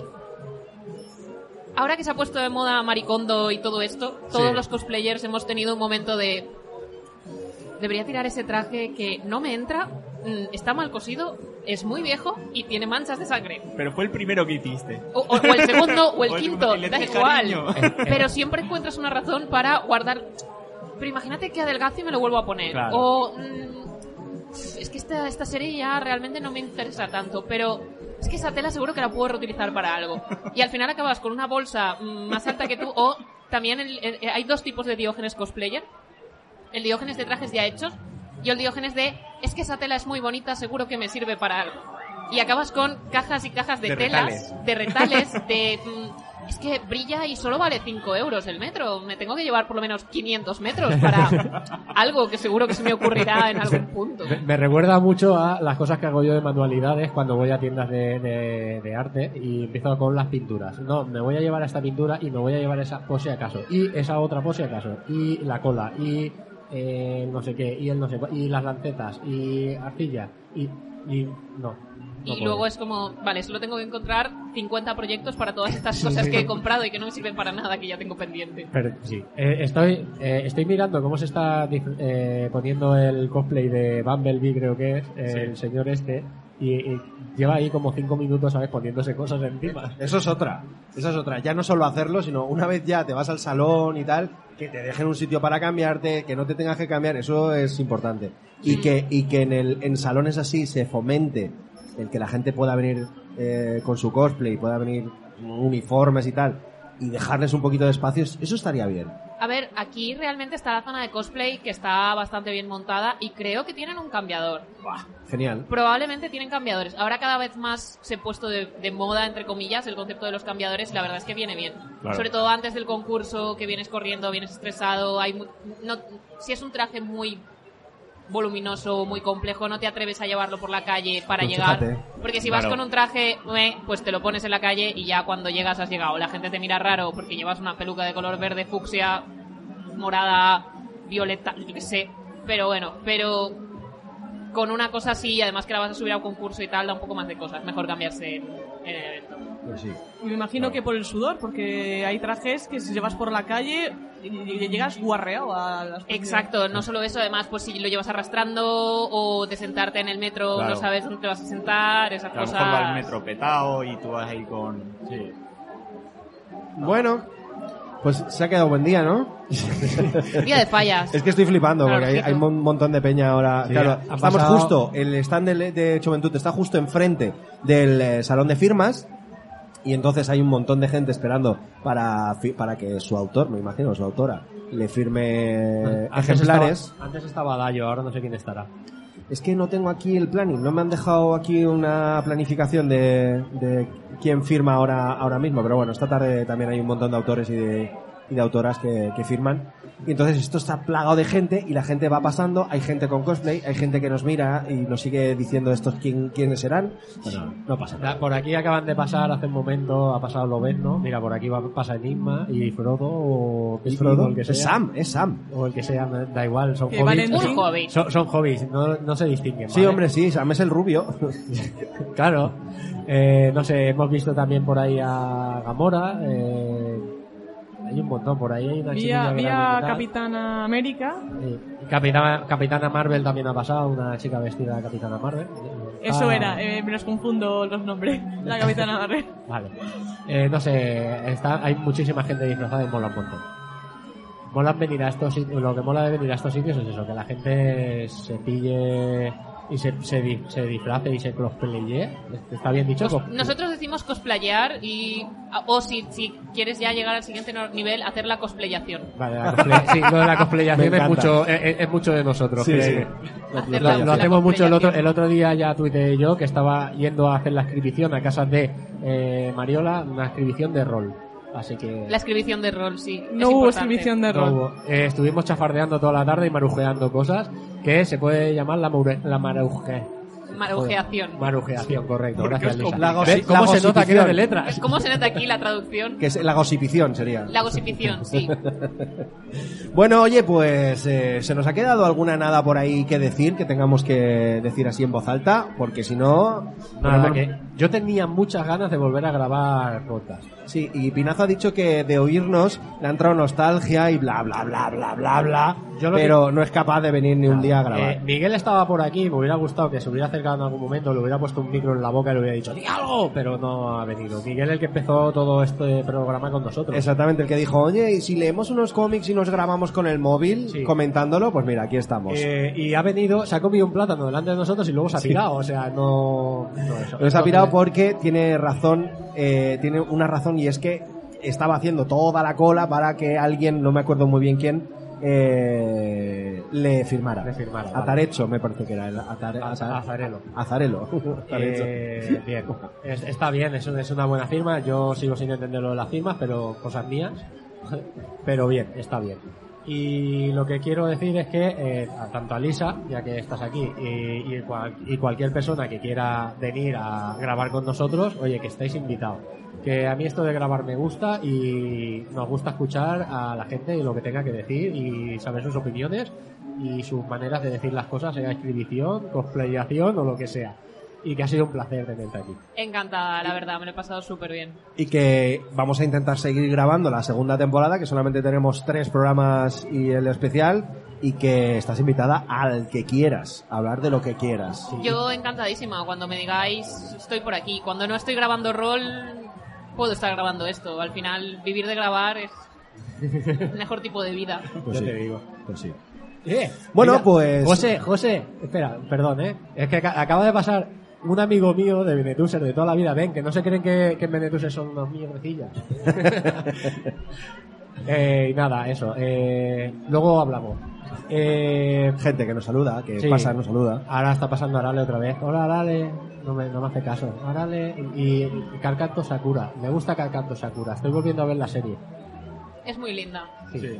ahora que se ha puesto de moda Maricondo y todo esto, todos Sí. los cosplayers hemos tenido un momento de debería tirar ese traje que no me entra, mm, está mal cosido, es muy viejo y tiene manchas de sangre. Pero fue el primero que hiciste. O, o- o el segundo o el O el quinto, le da igual. cariño. Pero siempre encuentras una razón para guardar. Pero imagínate que adelgazo y me lo vuelvo a poner. Claro. O. mm, es que esta, esta serie ya realmente no me interesa tanto, pero es que esa tela seguro que la puedo reutilizar para algo. Y al final acabas con una bolsa mm, más alta que tú, o también el- el- hay dos tipos de diógenes cosplayer. El diógenes de trajes ya hechos y el diógenes de es que esa tela es muy bonita, seguro que me sirve para algo. Y acabas con cajas y cajas de, De telas, retales. de retales, de... mm, es que brilla y solo vale 5 euros el metro. Me tengo que llevar por lo menos 500 metros para algo que seguro que se me ocurrirá en algún punto. Me, me recuerda mucho a las cosas que hago yo de manualidades cuando voy a tiendas de, de- de arte y empiezo con las pinturas. No, me voy a llevar esta pintura y me voy a llevar esa por si acaso. Y esa otra por si acaso. Y la cola. Y eh, no sé qué. Y el no sé Y las lancetas. Y arcilla. Y, y no. no Y puedo. luego es como, vale, solo tengo que encontrar 50 proyectos para todas estas cosas que he comprado y que no me sirven para nada, que ya tengo pendiente. Pero sí, Eh, estoy, eh, estoy mirando cómo se está eh, poniendo el cosplay de Bumblebee, creo que es, eh, Sí. el señor este, y, y lleva ahí como cinco minutos, ¿sabes? Poniéndose cosas encima. Eso es otra. Eso es otra. Ya no solo hacerlo, sino una vez ya te vas al salón y tal, que te dejen un sitio para cambiarte, que no te tengas que cambiar, eso es importante. Y que, y que en, el, en salones así se fomente el que la gente pueda venir eh, con su cosplay, pueda venir uniformes y tal, y dejarles un poquito de espacio, eso estaría bien. A ver, aquí realmente está la zona de cosplay que está bastante bien montada y creo que tienen un cambiador. Genial. Probablemente tienen cambiadores. Ahora cada vez más se ha puesto de, de moda, entre comillas, el concepto de los cambiadores y la verdad es que viene bien. Claro. Sobre todo antes del concurso, que vienes corriendo, vienes estresado, hay no, si es un traje muy voluminoso, muy complejo, no te atreves a llevarlo por la calle para Pues llegar. fíjate. Porque si vas Claro. con un traje, pues te lo pones en la calle y ya cuando llegas has llegado. La gente te mira raro porque llevas una peluca de color verde, fucsia, morada, violeta, yo qué sé. Pero bueno, pero con una cosa así, además que la vas a subir a un concurso y tal, da un poco más de cosas. Mejor cambiarse en el evento. Pues sí. Me imagino que por el sudor, porque hay trajes que si llevas por la calle y- y llegas guarreado a las Exacto, no solo eso, además, pues si lo llevas arrastrando o de sentarte en el metro, Claro. no sabes dónde te vas a sentar, esas lo cosas. mejor va el metro petado y tú vas ahí con... Sí. Bueno, pues se ha quedado buen día, ¿no? Día de fallas. Es que estoy flipando Claro, porque hay, un montón de peña ahora. Sí, claro, estamos pasado- justo, el stand de, de Juventud está justo enfrente del eh, salón de firmas y entonces hay un montón de gente esperando para, para que su autor, me imagino, su autora, le firme Antes ejemplares. Estaba, antes estaba Dayo, ahora no sé quién estará. Es que no tengo aquí el planning, no me han dejado aquí una planificación de, de quién firma ahora, ahora mismo, pero bueno, esta tarde también hay un montón de autores y de, y de autoras que, que firman. Y entonces esto está plagado de gente y la gente va pasando, hay gente con cosplay, hay gente que nos mira y nos sigue diciendo estos quién, quiénes serán. Bueno, no pasa nada. Da- Por aquí acaban de pasar hace un momento, ha pasado Lobezno, mira, por aquí va, pasa Enigma y Frodo o Es Frodo, o el que sea. es Sam, es Sam. O el que sea, da igual, son Que hobbies. Valentín- Un hobby. Son, son hobbies, no, no se distinguen. Sí, ¿vale? hombre, sí, Sam es el rubio. Claro. Eh, no sé, hemos visto también por ahí a Gamora. eh, hay un montón por ahí. Hay una Vía, vía. Capitana América. Sí. Y Capitana, Capitana Marvel también ha pasado, una chica vestida de Capitana Marvel. Eso Ah, era, eh, me los confundo los nombres. La Capitana Marvel. Vale. Eh, no sé, está, hay muchísima gente disfrazada y mola un montón. Mola venir a estos sitios, lo que mola de venir a estos sitios es eso, que la gente se pille y se, se, di- se disfrace y se cosplaye. ¿Está bien dicho? Cos- Nosotros decimos cosplayear y. O si, si quieres ya llegar al siguiente nivel, hacer la cosplayación. Vale, la cosplay- sí, lo de la cosplayación es mucho, es, es- es mucho de nosotros. Sí, que- sí. Hacer Lo, hacemos mucho el otro, el otro día ya tuiteé yo que estaba yendo a hacer la inscripción a casas de eh, Mariola, una inscripción de rol. Así que... La escribición de rol, sí. es No hubo importante. escribición de No rol. hubo. Eh, estuvimos chafardeando toda la tarde y marujeando cosas que se puede llamar la, maure- la maruje. Marujeación. Marujeación, correcto. ¿Por qué Gracias, Lisa. ¿Ves La ¿Cómo se nota que era de letras? ¿Cómo se nota aquí la traducción? Que es la gosipición sería. La gosipición, sí. Bueno, oye, pues eh, se nos ha quedado alguna nada por ahí que decir, que tengamos que decir así en voz alta, porque si no... Nada, que yo tenía muchas ganas de volver a grabar podcast. Sí, y Pinazo ha dicho que de oírnos le ha entrado nostalgia y bla, bla, bla, bla, bla, bla, Yo pero no es capaz de venir ni un día a grabar. Eh, Miguel estaba por aquí, me hubiera gustado que se hubiera acercado en algún momento, le hubiera puesto un micro en la boca y le hubiera dicho ¡Di algo! Pero no ha venido. Miguel el que empezó todo este programa con nosotros. Exactamente, el que dijo, oye, y si leemos unos cómics y nos grabamos con el móvil Sí. comentándolo, pues mira, aquí estamos. Eh, y ha venido, se ha comido un plátano delante de nosotros y luego se ha Sí. pirado. O sea, no. no eso. Nos ha pirado Porque tiene razón, eh, tiene una razón y es que estaba haciendo toda la cola para que alguien, no me acuerdo muy bien quién, eh, le firmara. Le firmara, vale. Atarecho, me parece que era. El Atare- Az- Ata- Azarelo. Azarelo. Atarecho. Eh, bien, Es- está bien, es, es una buena firma. Yo sigo sin entender lo de las firmas, pero cosas mías. pero bien, está bien. Y lo que quiero decir es que eh, tanto a Lisa, ya que estás aquí, y cualquier persona que quiera venir a grabar con nosotros, oye, que estáis invitados. Que a mí esto de grabar me gusta y nos gusta escuchar a la gente y lo que tenga que decir y saber sus opiniones y sus maneras de decir las cosas, sea escribición, cosplayación o lo que sea. Y que ha sido un placer tenerte aquí. Encantada, la verdad, me lo he pasado súper bien. Y que vamos a intentar seguir grabando la segunda temporada, que solamente tenemos tres programas y el especial, y que estás invitada al que quieras, a hablar de lo que quieras. Yo encantadísima, cuando me digáis estoy por aquí. Cuando no estoy grabando rol, puedo estar grabando esto. Al final, vivir de grabar es el mejor tipo de vida. Pues Yo sí, te digo. pues sí. Eh, Bueno, mira, pues- José, José, espera, perdón, ¿eh? Es que aca- acaba de pasar un amigo mío de Benetuser de toda la vida, ven, que no se creen que, que en Benetuser son unos mierdecillas. eh, y nada, eso. Eh, luego hablamos. Eh, Gente que nos saluda, que Sí. pasa, nos saluda. ahora está pasando Arale otra vez. Hola, Arale. No me, no me hace caso. Arale y, y Carcanto Sakura. Me gusta Carcanto Sakura. Estoy volviendo a ver la serie. Es muy linda. Sí.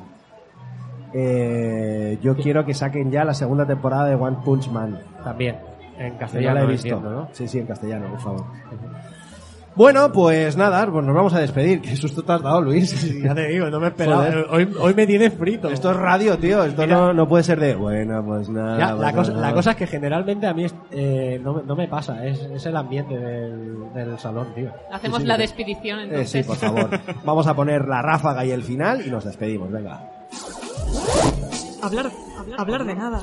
Eh, yo quiero que saquen ya la segunda temporada de One Punch Man. También. En no castellano. la he visto. entiendo, ¿no? Sí, sí, en castellano, por favor. Bueno, pues nada, pues nos vamos a despedir. Qué susto te has dado, Luis. Ya te digo, no me esperaba. Joder. Hoy, hoy me tienes frito. Esto es radio, tío. Esto Mira. no, no puede ser de. Bueno, pues nada. Ya, la, pues cosa, nada. la cosa es que generalmente a mí es- eh, no, me- no me pasa, es, es el ambiente del, del salón, tío. Hacemos Sí, sí, la despedición Eh, entonces. sí, por favor. Vamos a poner la ráfaga y el final y nos despedimos. Venga. Hablar, hablar de nada.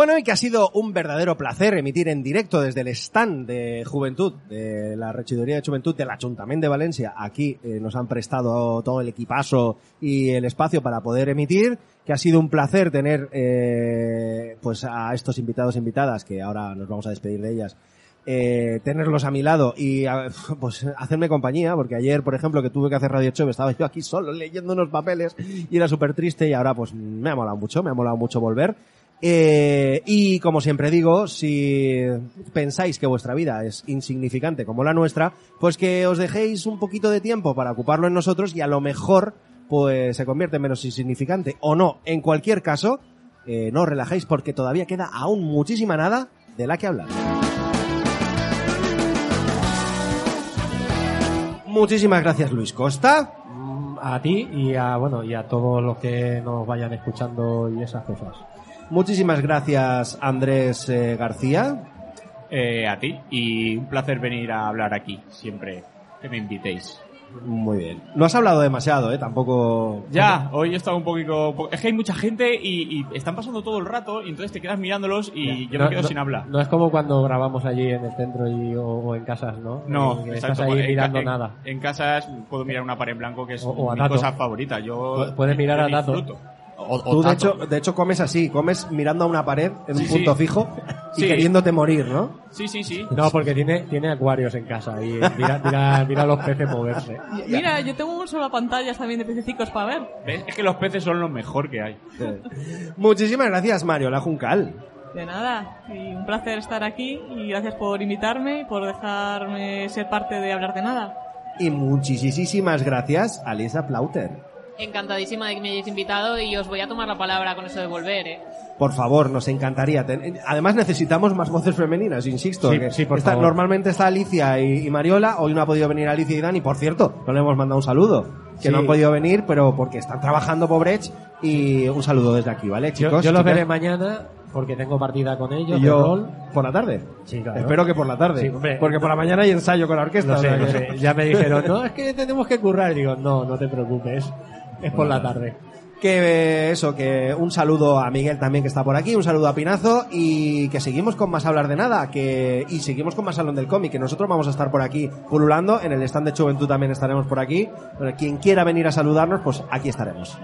Bueno, y que ha sido un verdadero placer emitir en directo desde el stand de Juventud, de la Regidoría de Juventud del Ayuntamiento de Valencia. Aquí eh, nos han prestado todo el equipazo y el espacio para poder emitir, que ha sido un placer tener eh, pues a estos invitados e invitadas, que ahora nos vamos a despedir de ellas, eh, tenerlos a mi lado y pues hacerme compañía, porque ayer, por ejemplo, que tuve que hacer Radio Show, estaba yo aquí solo leyendo unos papeles y era súper triste y ahora pues me ha molado mucho, me ha molado mucho volver. Eh, y como siempre digo, si pensáis que vuestra vida es insignificante como la nuestra, pues que os dejéis un poquito de tiempo para ocuparlo en nosotros y a lo mejor pues se convierte en menos insignificante o no. En cualquier caso, eh, no os relajéis porque todavía queda aún muchísima nada de la que hablar. Muchísimas gracias Luis Costa. Mm, A ti y a, bueno, y a todos los que nos vayan escuchando y esas cosas. Muchísimas gracias Andrés eh, García. Eh, a ti. Y un placer venir a hablar aquí, siempre que me invitéis. Muy bien. No has hablado demasiado, ¿eh? Tampoco... Ya, hoy he estado un poquito... po- Es que hay mucha gente y, y están pasando todo el rato y entonces te quedas mirándolos y yo No- me quedo no- sin hablar. No es como cuando grabamos allí en el centro y, o, o en casas, ¿no? No, Que exacto, estás ahí en mirando en, nada. En casas puedo mirar una pared en blanco que es O- o a mi cosa favorita. Yo Pu- puedes mirar yo a Tato. O, o- Tú, de hecho, de hecho, comes así, comes mirando a una pared en un punto sí. fijo y Sí. queriéndote morir, ¿no? Sí, sí, sí. No, porque tiene, tiene acuarios en casa y mira, mira, mira a los peces moverse. Mira, yo tengo un solo pantallas también de pececicos para ver. ¿Ves? Es que los peces son lo mejor que hay. Muchísimas gracias, Mario, la Juncal. De nada, y un placer estar aquí y gracias por invitarme y por dejarme ser parte de hablar de nada. Y muchísimas gracias a Lisa Plauter. Encantadísima de que me hayáis invitado y os voy a tomar la palabra con eso de volver, ¿eh? Por favor, nos encantaría. ten- Además, necesitamos más voces femeninas, insisto. Sí, que sí, por está- favor. Normalmente está Alicia y, y Mariola. Hoy no ha podido venir Alicia y Dani. Por cierto, no le hemos mandado un saludo. Que Sí. no han podido venir, pero porque están trabajando pobrech. Y un saludo desde aquí, ¿vale, Yo, chicos? yo los veré mañana porque tengo partida con ellos. Y yo rol. por la tarde. Sí, claro. Espero que por la tarde. Sí, hombre. porque por la mañana hay ensayo con la orquesta. Sé, sé. Ya me dijeron, no, es que tenemos que currar. Y digo, no, no te preocupes. Es por la tarde. Que eh, eso, que un saludo a Miguel también que está por aquí, un saludo a Pinazo y que seguimos con más hablar de nada, que y seguimos con más salón del cómic, que nosotros vamos a estar por aquí pululando, en el stand de Juventud también estaremos por aquí. Pero quien quiera venir a saludarnos, pues aquí estaremos.